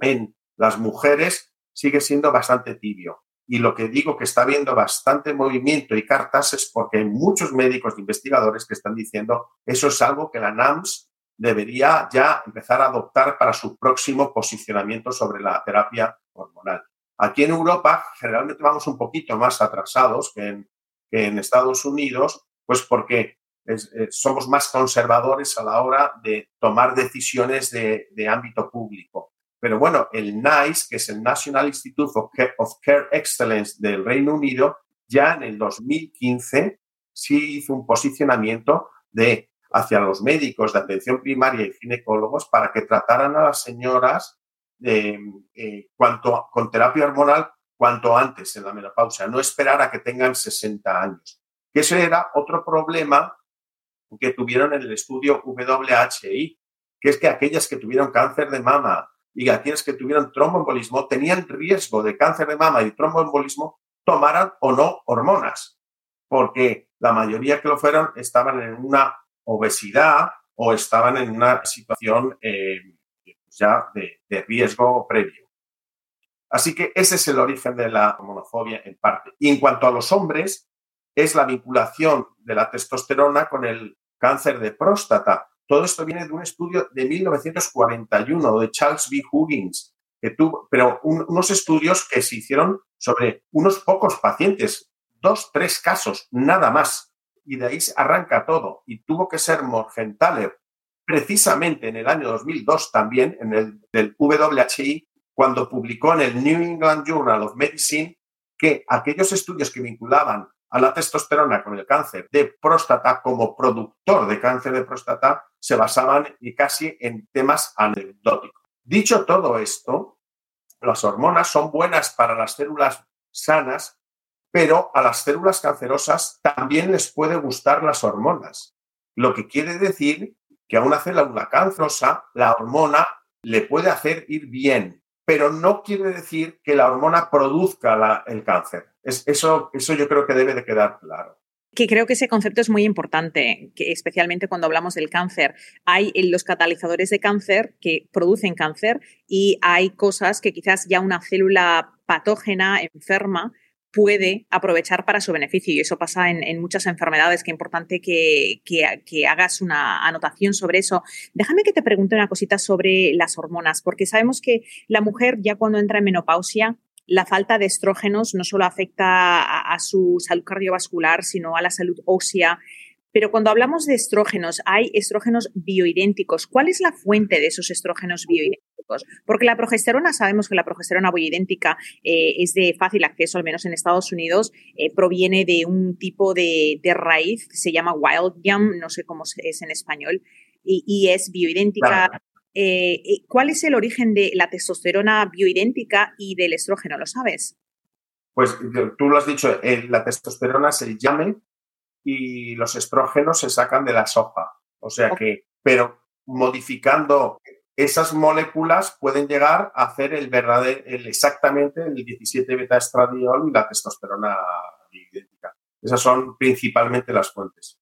en las mujeres sigue siendo bastante tibio. Y lo que digo que está habiendo bastante movimiento y cartas es porque hay muchos médicos e investigadores que están diciendo eso es algo que la NAMS debería ya empezar a adoptar para su próximo posicionamiento sobre la terapia hormonal. Aquí en Europa generalmente vamos un poquito más atrasados que en, en Estados Unidos, pues porque eh, somos más conservadores a la hora de tomar decisiones de, de ámbito público. Pero bueno, el NICE, que es el National Institute of Care, Excellence del Reino Unido, ya en el 2015 sí hizo un posicionamiento de hacia los médicos de atención primaria y ginecólogos para que trataran a las señoras eh, cuanto, con terapia hormonal cuanto antes en la menopausia, no esperar a que tengan 60 años. Que ese era otro problema que tuvieron en el estudio WHI, que es que aquellas que tuvieron cáncer de mama y aquellas que tuvieron tromboembolismo tenían riesgo de cáncer de mama y tromboembolismo tomaran o no hormonas, porque la mayoría que lo fueron estaban en una obesidad o estaban en una situación eh, ya de, de, riesgo previo. Así que ese es el origen de la hormonofobia en parte. Y en cuanto a los hombres, es la vinculación de la testosterona con el cáncer de próstata. Todo esto viene de un estudio de 1941 de Charles B. Huggins, que tuvo, pero unos estudios que se hicieron sobre unos pocos pacientes, dos, tres casos, nada más. Y de ahí arranca todo. Y tuvo que ser Morgenthaler, precisamente en el año 2002 también, en el del WHI, cuando publicó en el New England Journal of Medicine que aquellos estudios que vinculaban a la testosterona con el cáncer de próstata como productor de cáncer de próstata se basaban casi en temas anecdóticos. Dicho todo esto, las hormonas son buenas para las células sanas, pero a las células cancerosas también les puede gustar las hormonas. Lo que quiere decir que a una célula cancerosa la hormona le puede hacer ir bien, pero no quiere decir que la hormona produzca el cáncer. Es, eso, eso yo creo que debe de quedar claro que creo que ese concepto es muy importante, especialmente cuando hablamos del cáncer. Hay los catalizadores de cáncer que producen cáncer y hay cosas que quizás ya una célula patógena enferma puede aprovechar para su beneficio. Y eso pasa en, muchas enfermedades, que es importante que, que, hagas una anotación sobre eso. Déjame que te pregunte una cosita sobre las hormonas, porque sabemos que la mujer ya cuando entra en menopausia, la falta de estrógenos no solo afecta a su salud cardiovascular, sino a la salud ósea pero cuando hablamos de estrógenos, hay estrógenos bioidénticos. ¿Cuál es la fuente de esos estrógenos bioidénticos? Porque la progesterona, sabemos que la progesterona bioidéntica eh, es de fácil acceso, al menos en Estados Unidos, eh, proviene de un tipo de, raíz que se llama wild yam, no sé cómo es en español, y, es bioidéntica. Eh, ¿Cuál es el origen de la testosterona bioidéntica y del estrógeno? ¿Lo sabes? Pues tú lo has dicho, la testosterona se llame y los estrógenos se sacan de la soja. O sea que, pero modificando esas moléculas pueden llegar a hacer el verdadero, el exactamente el 17 beta estradiol y la testosterona idéntica. Esas son principalmente las fuentes.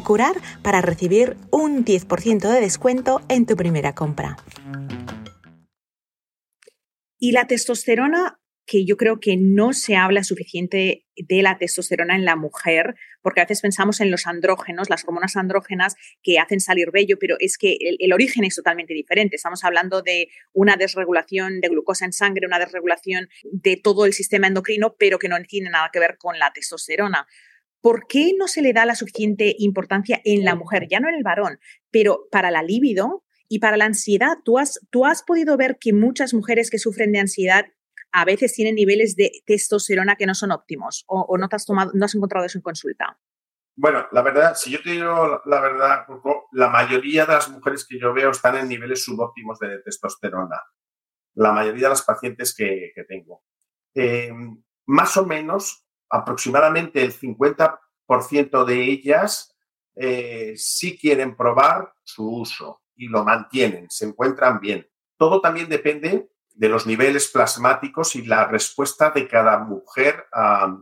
curar para recibir un 10% de descuento en tu primera compra. ¿Y la testosterona que yo creo que no se habla suficiente de la testosterona en la mujer, porque a veces pensamos en los andrógenos, las hormonas andrógenas que hacen salir vello, pero es que el, origen es totalmente diferente. Estamos hablando de una desregulación de glucosa en sangre, una desregulación de todo el sistema endocrino, pero que no tiene nada que ver con la testosterona. ¿Por qué no se le da la suficiente importancia en la mujer, ya no en el varón, pero para la libido y para la ansiedad? ¿Tú has, tú has podido ver que muchas mujeres que sufren de ansiedad a veces tienen niveles de testosterona que no son óptimos o, no, te has tomado, no has encontrado eso en consulta? Bueno, la verdad, si yo te digo la verdad, la mayoría de las mujeres que yo veo están en niveles subóptimos de testosterona. La mayoría de las pacientes que, tengo. Em, más o menos, aproximadamente el 50% de ellas eh, sí quieren probar su uso y lo mantienen, se encuentran bien. Todo también depende de los niveles plasmáticos y la respuesta de cada mujer a,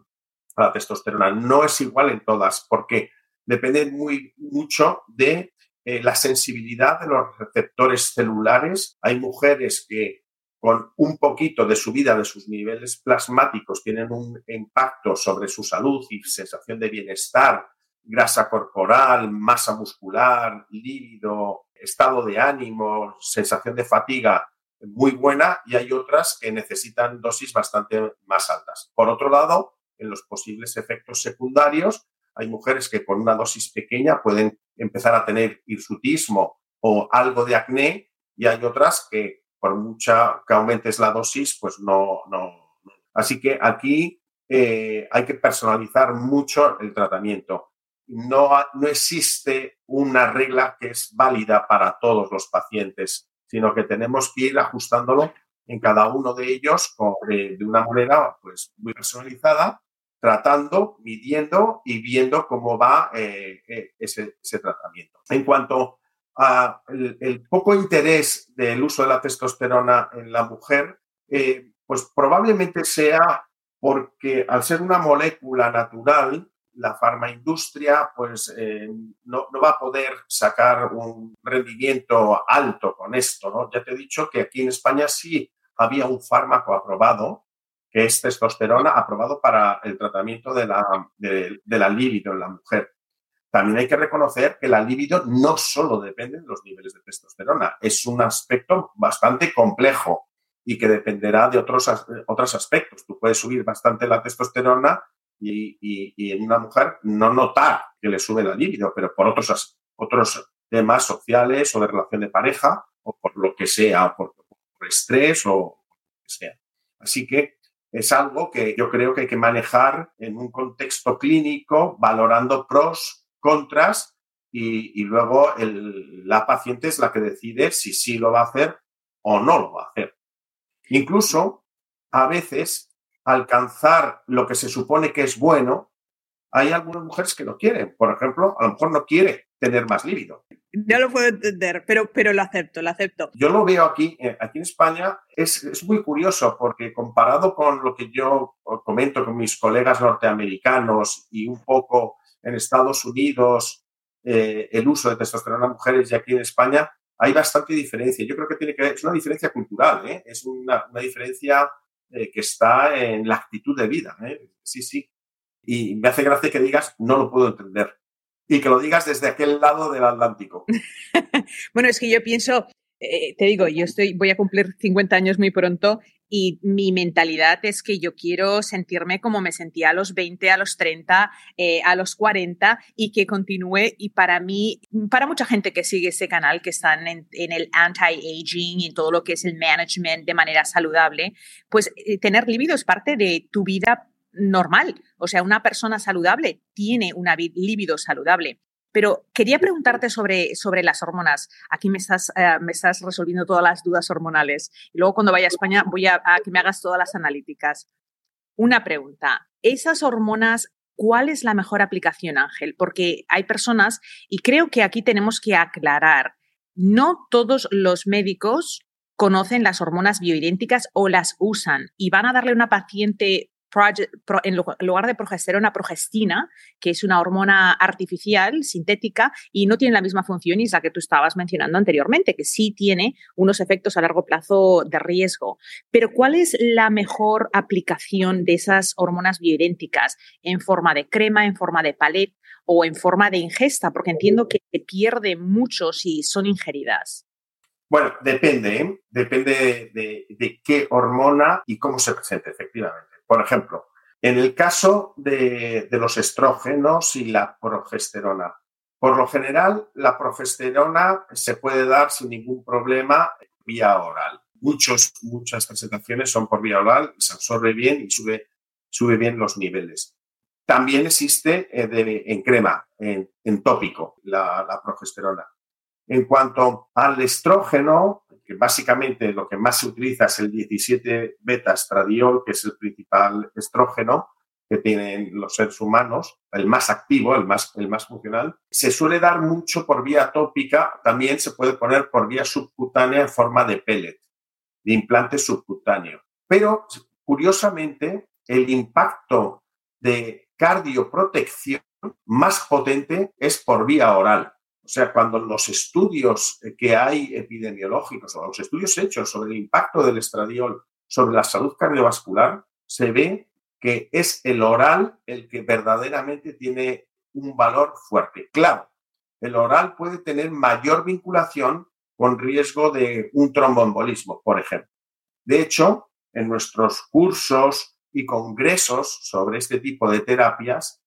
la testosterona. No es igual en todas, porque depende muy mucho de eh, la sensibilidad de los receptores celulares. Hay mujeres que con un poquito de subida de sus niveles plasmáticos tienen un impacto sobre su salud y sensación de bienestar, grasa corporal, masa muscular, líbido, estado de ánimo, sensación de fatiga muy buena y hay otras que necesitan dosis bastante más altas. Por otro lado, en los posibles efectos secundarios, hay mujeres que con una dosis pequeña pueden empezar a tener hirsutismo o algo de acné y hay otras que por mucha que aumentes la dosis, pues no, no. Así que aquí eh, hay que personalizar mucho el tratamiento. No, no existe una regla que es válida para todos los pacientes sino que tenemos que ir ajustándolo en cada uno de ellos de, una manera pues, muy personalizada, tratando, midiendo y viendo cómo va eh, eh, ese, tratamiento. En cuanto al el poco interés del uso de la testosterona en la mujer, eh, pues probablemente sea porque al ser una molécula natural, la farmaindustria pues eh, no, va a poder sacar un rendimiento alto con esto. ¿no? Ya te he dicho que aquí en España sí había un fármaco aprobado, que es testosterona, aprobado para el tratamiento de la, de, la libido en la mujer. También hay que reconocer que la libido no solo depende de los niveles de testosterona, es un aspecto bastante complejo y que dependerá de otros, otros aspectos. Tú puedes subir bastante la testosterona y, en una mujer no notar que le sube la libido, pero por otros, otros temas sociales o de relación de pareja o por lo que sea, por, por estrés o lo que sea. Así que es algo que yo creo que hay que manejar en un contexto clínico, valorando pros, contras y, y luego el, la paciente es la que decide si sí lo va a hacer o no lo va a hacer. Incluso a veces alcanzar lo que se supone que es bueno, hay algunas mujeres que no quieren. Por ejemplo, a lo mejor no quiere tener más líbido. Ya lo puedo entender, pero, pero lo acepto, lo acepto. Yo lo veo aquí, eh, aquí en España, es, es muy curioso porque comparado con lo que yo comento con mis colegas norteamericanos y un poco en Estados Unidos, eh, el uso de testosterona en mujeres y aquí en España, hay bastante diferencia. Yo creo que tiene que es una diferencia cultural, ¿eh? es una, diferencia eh, que está en la actitud de vida. Sí, sí. Y me hace gracia que digas, no lo puedo entender. Y que lo digas desde aquel lado del Atlántico. bueno, es que yo pienso, te digo, yo estoy, voy a cumplir 50 años muy pronto y mi mentalidad es que yo quiero sentirme como me sentía a los 20, a los 30, eh, a los 40 y que continúe. Y para mí, para mucha gente que sigue ese canal, que están en, el anti-aging y todo lo que es el management de manera saludable, pues eh, tener libido es parte de tu vida normal. O sea, una persona saludable tiene una libido saludable. Pero quería preguntarte sobre, sobre las hormonas. Aquí me estás, eh, me estás resolviendo todas las dudas hormonales. Y luego cuando vaya a España voy a, que me hagas todas las analíticas. Una pregunta. ¿Esas hormonas cuál es la mejor aplicación, Ángel? Porque hay personas, y creo que aquí tenemos que aclarar, no todos los médicos conocen las hormonas bioidénticas o las usan y van a darle a una paciente en lugar de progesterona, progestina, que es una hormona artificial, sintética, y no tiene la misma función y es la que tú estabas mencionando anteriormente, que sí tiene unos efectos a largo plazo de riesgo. Pero ¿cuál es la mejor aplicación de esas hormonas bioidénticas en forma de crema, en forma de palet o en forma de ingesta? Porque entiendo que pierde mucho si son ingeridas. Bueno, depende, ¿eh? depende de, qué hormona y cómo se presenta efectivamente. Por ejemplo, en el caso de, los estrógenos y la progesterona, por lo general la progesterona se puede dar sin ningún problema vía oral. Muchos, muchas presentaciones son por vía oral, se absorbe bien y sube, sube bien los niveles. También existe eh, en crema, en, tópico, la progesterona. En cuanto al estrógeno, que básicamente lo que más se utiliza es el 17 beta estradiol, que es el principal estrógeno que tienen los seres humanos, el más activo, el más, el más funcional, se suele dar mucho por vía tópica, también se puede poner por vía subcutánea en forma de pellet, de implante subcutáneo. Pero, curiosamente, el impacto de cardioprotección más potente es por vía oral. O sea, cuando los estudios que hay epidemiológicos o los estudios hechos sobre el impacto del estradiol sobre la salud cardiovascular, se ve que es el oral el que verdaderamente tiene un valor fuerte. Claro, el oral puede tener mayor vinculación con riesgo de un tromboembolismo, por ejemplo. De hecho, en nuestros cursos y congresos sobre este tipo de terapias,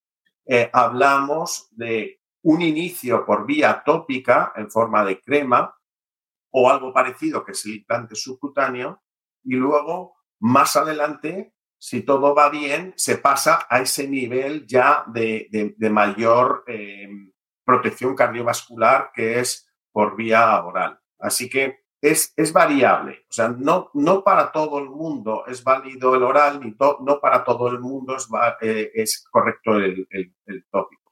eh, hablamos de un inicio por vía tópica en forma de crema o algo parecido que es el implante subcutáneo y luego más adelante, si todo va bien, se pasa a ese nivel ya de, mayor eh, protección cardiovascular que es por vía oral. Así que es, es, variable. O sea, no, no para todo el mundo es válido el oral, ni no para todo el mundo es, eh, es correcto el, el tópico.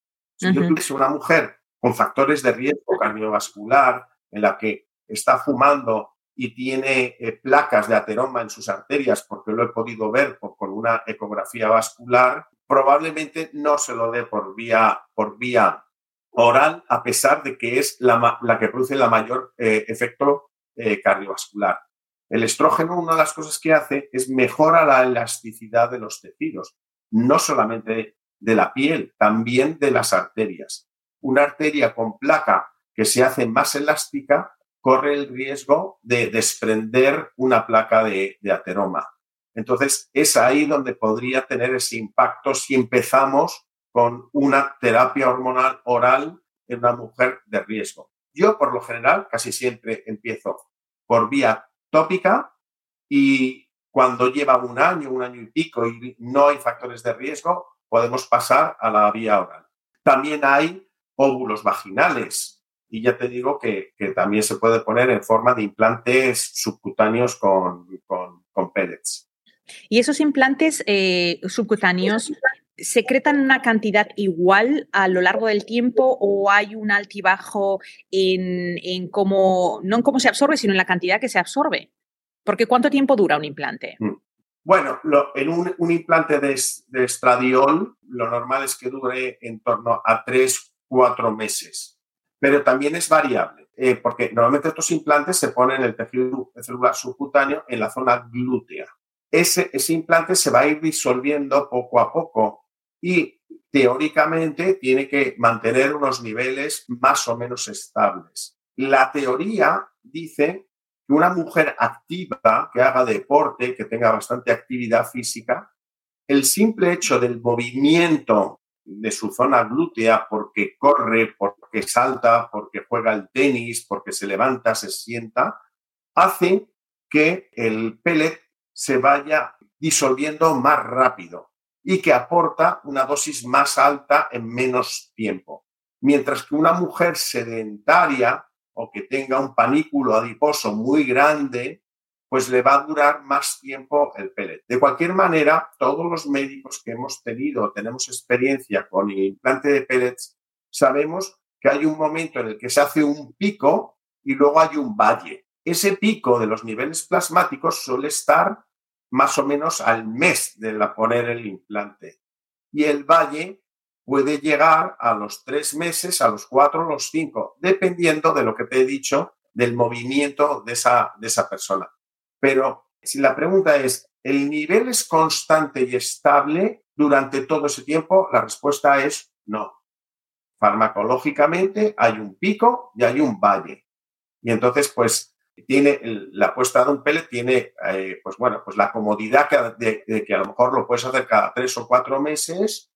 Si yo tuviese una mujer con factores de riesgo cardiovascular, en la que está fumando y tiene eh, placas de ateroma en sus arterias, porque lo he podido ver con una ecografía vascular, probablemente no se lo dé por vía, por vía oral, a pesar de que es la, que produce la mayor eh, efecto eh, cardiovascular. El estrógeno, una de las cosas que hace es mejora la elasticidad de los tejidos, no solamente de la piel, también de las arterias. Una arteria con placa que se hace más elástica corre el riesgo de desprender una placa de, ateroma. Entonces, es ahí donde podría tener ese impacto si empezamos con una terapia hormonal oral en una mujer de riesgo. Yo, por lo general, casi siempre empiezo por vía tópica y cuando lleva un año, un año y pico y no hay factores de riesgo, podemos pasar a la vía oral. También hay óvulos vaginales y ya te digo que, también se puede poner en forma de implantes subcutáneos con, con, pellets. ¿Y esos implantes eh, subcutáneos secretan una cantidad igual a lo largo del tiempo o hay un altibajo en, en cómo, no en cómo se absorbe, sino en la cantidad que se absorbe? Porque ¿cuánto tiempo dura un implante? Mm. Bueno, en un, implante de, estradiol, lo normal es que dure en torno a tres, cuatro meses, pero también es variable, eh, porque normalmente estos implantes se ponen en el tejido celular subcutáneo en la zona glútea. Ese, ese implante se va a ir disolviendo poco a poco y teóricamente tiene que mantener unos niveles más o menos estables. La teoría dice una mujer activa, que haga deporte, que tenga bastante actividad física, el simple hecho del movimiento de su zona glútea, porque corre, porque salta, porque juega el tenis, porque se levanta, se sienta, hace que el pellet se vaya disolviendo más rápido y que aporta una dosis más alta en menos tiempo. Mientras que una mujer sedentaria o que tenga un panículo adiposo muy grande, pues le va a durar más tiempo el pellet. De cualquier manera, todos los médicos que hemos tenido, tenemos experiencia con el implante de pellets, sabemos que hay un momento en el que se hace un pico y luego hay un valle. Ese pico de los niveles plasmáticos suele estar más o menos al mes de la poner el implante. Y el valle puede llegar a los tres meses, a los cuatro, los cinco, dependiendo de lo que te he dicho, del movimiento de esa, de esa persona. Pero si la pregunta es, ¿el nivel es constante y estable durante todo ese tiempo? La respuesta es no. Farmacológicamente hay un pico y hay un valle. Y entonces, pues, tiene la puesta de un pellet tiene, eh, pues bueno, pues la comodidad de, que a lo mejor lo puedes hacer cada tres o cuatro meses,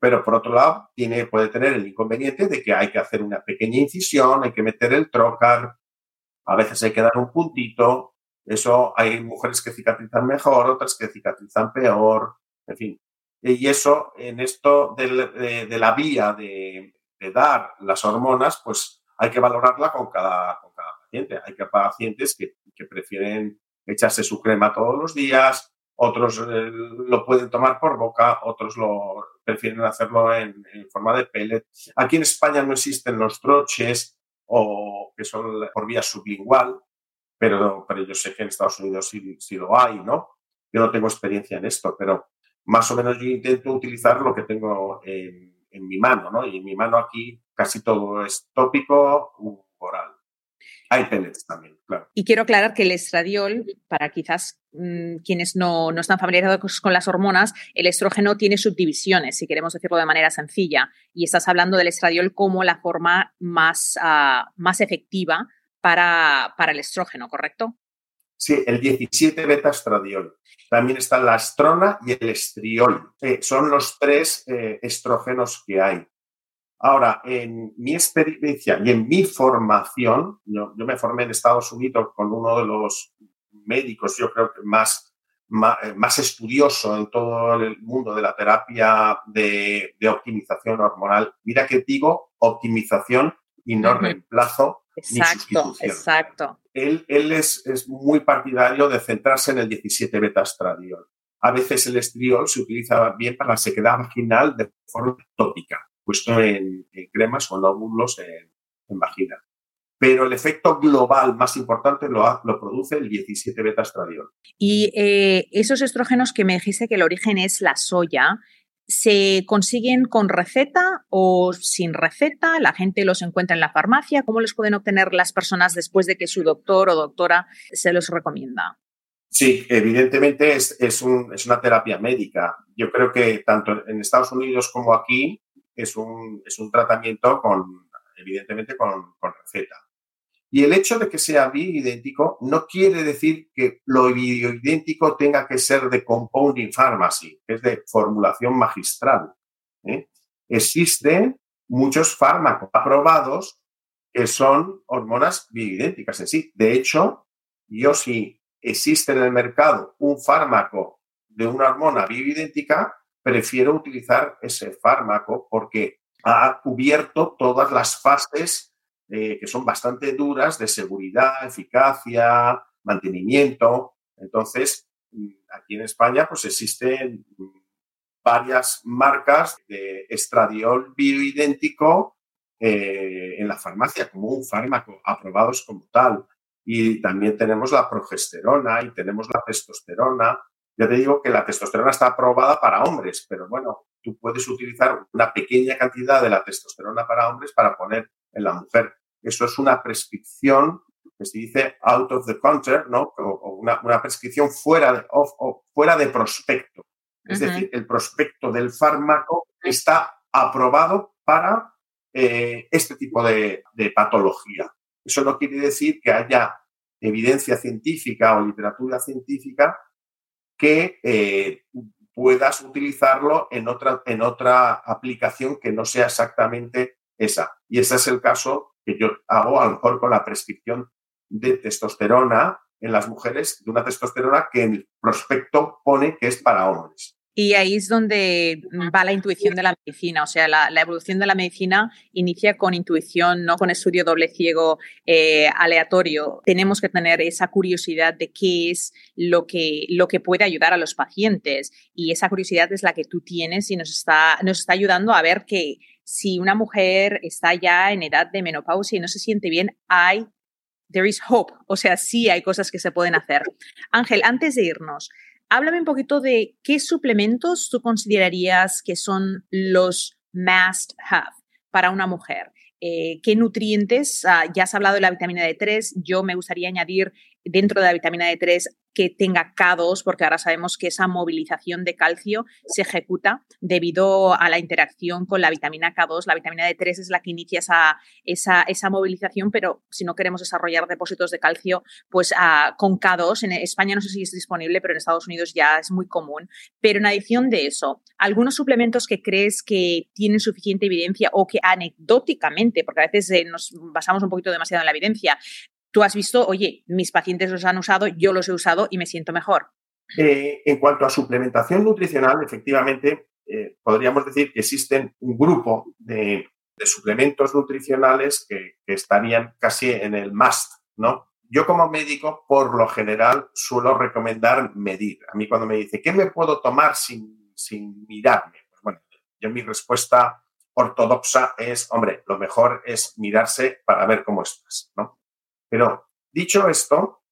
pero por otro lado tiene, puede tener el inconveniente de que hay que hacer una pequeña incisión, hay que meter el trocar, a veces hay que dar un puntito, eso hay mujeres que cicatrizan mejor, otras que cicatrizan peor, en fin. Y eso, en esto de, la vía de, dar las hormonas, pues hay que valorarla con cada, con cada paciente. Hay que pacientes que, que prefieren echarse su crema todos los días, otros eh, lo pueden tomar por boca, otros lo prefieren hacerlo en, forma de pellet. Aquí en España no existen los troches o que son por vía sublingual, pero, pero yo sé que en Estados Unidos sí, lo hay, ¿no? Yo no tengo experiencia en esto, pero más o menos yo intento utilizar lo que tengo en, en mi mano, ¿no? Y en mi mano aquí casi todo es tópico u oral. Hay pellets también, claro. Y quiero aclarar que el estradiol, para quizás mm, quienes no, no, están familiarizados con las hormonas, el estrógeno tiene subdivisiones, si queremos decirlo de manera sencilla. Y estás hablando del estradiol como la forma más, uh, más efectiva para, para el estrógeno, ¿correcto? Sí, el 17 beta-estradiol. También está la estrona y el estriol. Eh, son los tres eh, estrógenos que hay. Ahora, en mi experiencia y en mi formación, yo, me formé en Estados Unidos con uno de los médicos, yo creo que más, más, estudioso en todo el mundo de la terapia de, optimización hormonal. Mira que digo optimización y no reemplazo exacto, ni sustitución. Exacto. Él, él es, es, muy partidario de centrarse en el 17 beta-estradiol. A veces el estriol se utiliza bien para la sequedad vaginal de forma tópica puesto en, cremas o lóbulos en, en, vagina. Pero el efecto global más importante lo, lo produce el 17 beta estradiol. Y eh, esos estrógenos que me dijiste que el origen es la soya, ¿se consiguen con receta o sin receta? ¿La gente los encuentra en la farmacia? ¿Cómo los pueden obtener las personas después de que su doctor o doctora se los recomienda? Sí, evidentemente es, es, un, es, una terapia médica. Yo creo que tanto en Estados Unidos como aquí es un, es un tratamiento con, evidentemente, con, con receta. Y el hecho de que sea bioidéntico no quiere decir que lo bioidéntico tenga que ser de compounding pharmacy, que es de formulación magistral. ¿eh? Existen muchos fármacos aprobados que son hormonas bioidénticas en sí. De hecho, yo si existe en el mercado un fármaco de una hormona bioidéntica, prefiero utilizar ese fármaco porque ha cubierto todas las fases eh, que son bastante duras de seguridad, eficacia, mantenimiento. Entonces, mm, aquí en España pues existen varias marcas de estradiol bioidéntico eh, en la farmacia como un fármaco aprobados como tal. Y también tenemos la progesterona y tenemos la testosterona ya te digo que la testosterona está aprobada para hombres, pero bueno, tú puedes utilizar una pequeña cantidad de la testosterona para hombres para poner en la mujer. Eso es una prescripción que se dice out of the counter, ¿no? O, una, prescripción fuera de, fuera de prospecto. Es decir, el prospecto del fármaco está aprobado para eh, este tipo de, de patología. Eso no quiere decir que haya evidencia científica o literatura científica que eh, puedas utilizarlo en otra, en otra aplicación que no sea exactamente esa. Y ese es el caso que yo hago a lo mejor con la prescripción de testosterona en las mujeres, de una testosterona que en el prospecto pone que es para hombres. Y ahí es donde va la intuición de la medicina, o sea, la, evolución de la medicina inicia con intuición, no con estudio doble ciego eh, aleatorio. Tenemos que tener esa curiosidad de qué es lo que, lo que puede ayudar a los pacientes y esa curiosidad es la que tú tienes y nos está, nos está ayudando a ver que si una mujer está ya en edad de menopausia y no se siente bien, hay, there is hope, o sea, sí hay cosas que se pueden hacer. Ángel, antes de irnos, háblame un poquito de qué suplementos tú considerarías que son los must have para una mujer. Eh, qué nutrientes, ah, ya has hablado de la vitamina D3, yo me gustaría añadir dentro de la vitamina D3 que tenga K2, porque ahora sabemos que esa movilización de calcio se ejecuta debido a la interacción con la vitamina K2. La vitamina D3 es la que inicia esa, esa, esa movilización, pero si no queremos desarrollar depósitos de calcio, pues uh, con K2, en España no sé si es disponible, pero en Estados Unidos ya es muy común. Pero en adición de eso, algunos suplementos que crees que tienen suficiente evidencia o que anecdóticamente, porque a veces eh, nos basamos un poquito demasiado en la evidencia, tú has visto, oye, mis pacientes los han usado, yo los he usado y me siento mejor. Eh, en cuanto a suplementación nutricional, efectivamente, eh, podríamos decir que existen un grupo de, suplementos nutricionales que, estarían casi en el must, ¿no? Yo como médico, por lo general, suelo recomendar medir. A mí cuando me dice, ¿qué me puedo tomar sin, sin mirarme? Pues bueno, yo mi respuesta ortodoxa es, hombre, lo mejor es mirarse para ver cómo estás, ¿no? Pero dicho esto,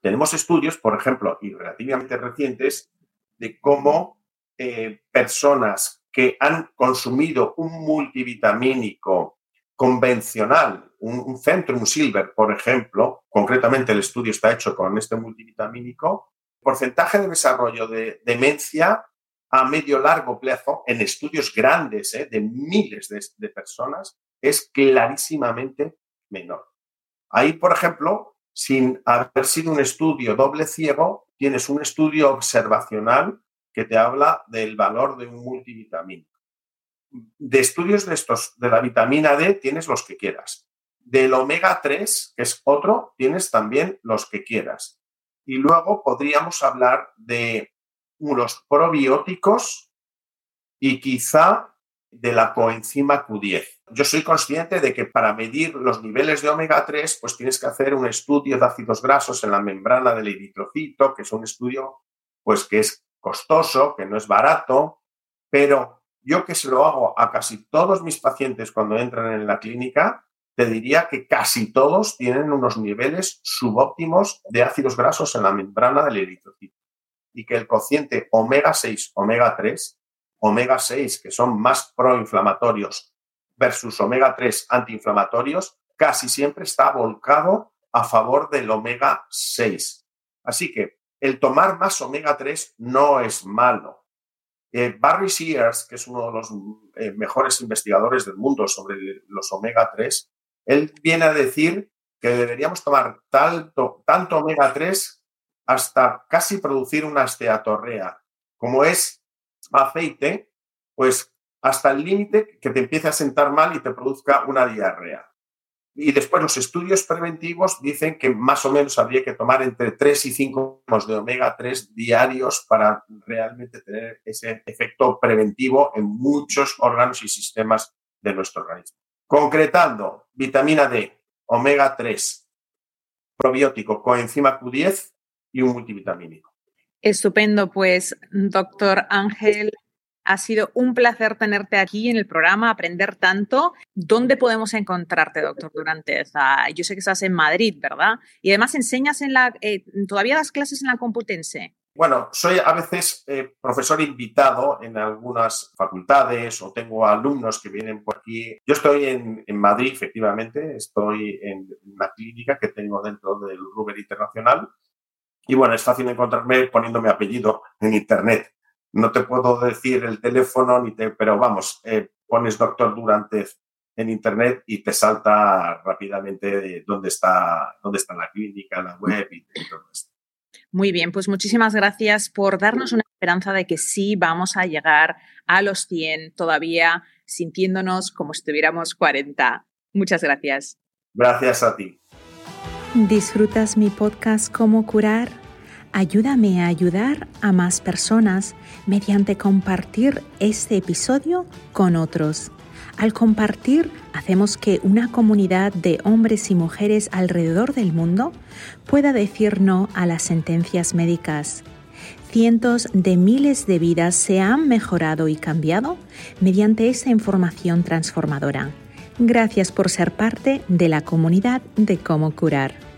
tenemos estudios, por ejemplo, y relativamente recientes, de cómo eh, personas que han consumido un multivitamínico convencional, un, Centrum Silver, por ejemplo, concretamente el estudio está hecho con este multivitamínico, porcentaje de desarrollo de demencia a medio largo plazo en estudios grandes eh, de miles de personas es clarísimamente menor. Ahí, por ejemplo, sin haber sido un estudio doble ciego, tienes un estudio observacional que te habla del valor de un multivitamínico. De estudios de estos, de la vitamina D, tienes los que quieras. Del omega 3, que es otro, tienes también los que quieras. Y luego podríamos hablar de unos probióticos y quizá de la coenzima Q10. Yo soy consciente de que para medir los niveles de omega 3, pues tienes que hacer un estudio de ácidos grasos en la membrana del eritrocito, que es un estudio pues que es costoso, que no es barato, pero yo que se lo hago a casi todos mis pacientes cuando entran en la clínica, te diría que casi todos tienen unos niveles subóptimos de ácidos grasos en la membrana del eritrocito y que el cociente omega 6, omega 3 omega 6, que son más proinflamatorios, versus omega 3 antiinflamatorios, casi siempre está volcado a favor del omega 6. Así que el tomar más omega 3 no es malo. Eh, Barry Sears, que es uno de los eh, mejores investigadores del mundo sobre los omega 3, él viene a decir que deberíamos tomar tanto, tanto omega 3 hasta casi producir una esteatorrea, como es aceite, pues hasta el límite que te empiece a sentar mal y te produzca una diarrea. Y después los estudios preventivos dicen que más o menos habría que tomar entre 3 y 5 gramos de omega 3 diarios para realmente tener ese efecto preventivo en muchos órganos y sistemas de nuestro organismo. Concretando, vitamina D, omega 3, probiótico, coenzima Q10 y un multivitamínico. Estupendo, pues doctor Ángel, ha sido un placer tenerte aquí en el programa, aprender tanto. ¿Dónde podemos encontrarte, doctor Durante? Yo sé que estás en Madrid, ¿verdad? Y además enseñas en la, eh, todavía das clases en la Computense. Bueno, soy a veces eh, profesor invitado en algunas facultades o tengo alumnos que vienen por aquí. Yo estoy en, en Madrid, efectivamente, estoy en una clínica que tengo dentro del Ruber Internacional y bueno, es fácil encontrarme poniendo mi apellido en Internet. No te puedo decir el teléfono, ni te, pero vamos, eh, pones doctor Durante en Internet y te salta rápidamente dónde está, dónde está la clínica, la web y, todo esto. Muy bien, pues muchísimas gracias por darnos una esperanza de que sí vamos a llegar a los 100 todavía sintiéndonos como si estuviéramos 40. Muchas gracias. Gracias a ti. ¿Disfrutas mi podcast Cómo curar? Ayúdame a ayudar a más personas mediante compartir este episodio con otros. Al compartir, hacemos que una comunidad de hombres y mujeres alrededor del mundo pueda decir no a las sentencias médicas. Cientos de miles de vidas se han mejorado y cambiado mediante esa información transformadora. Gracias por ser parte de la comunidad de cómo curar.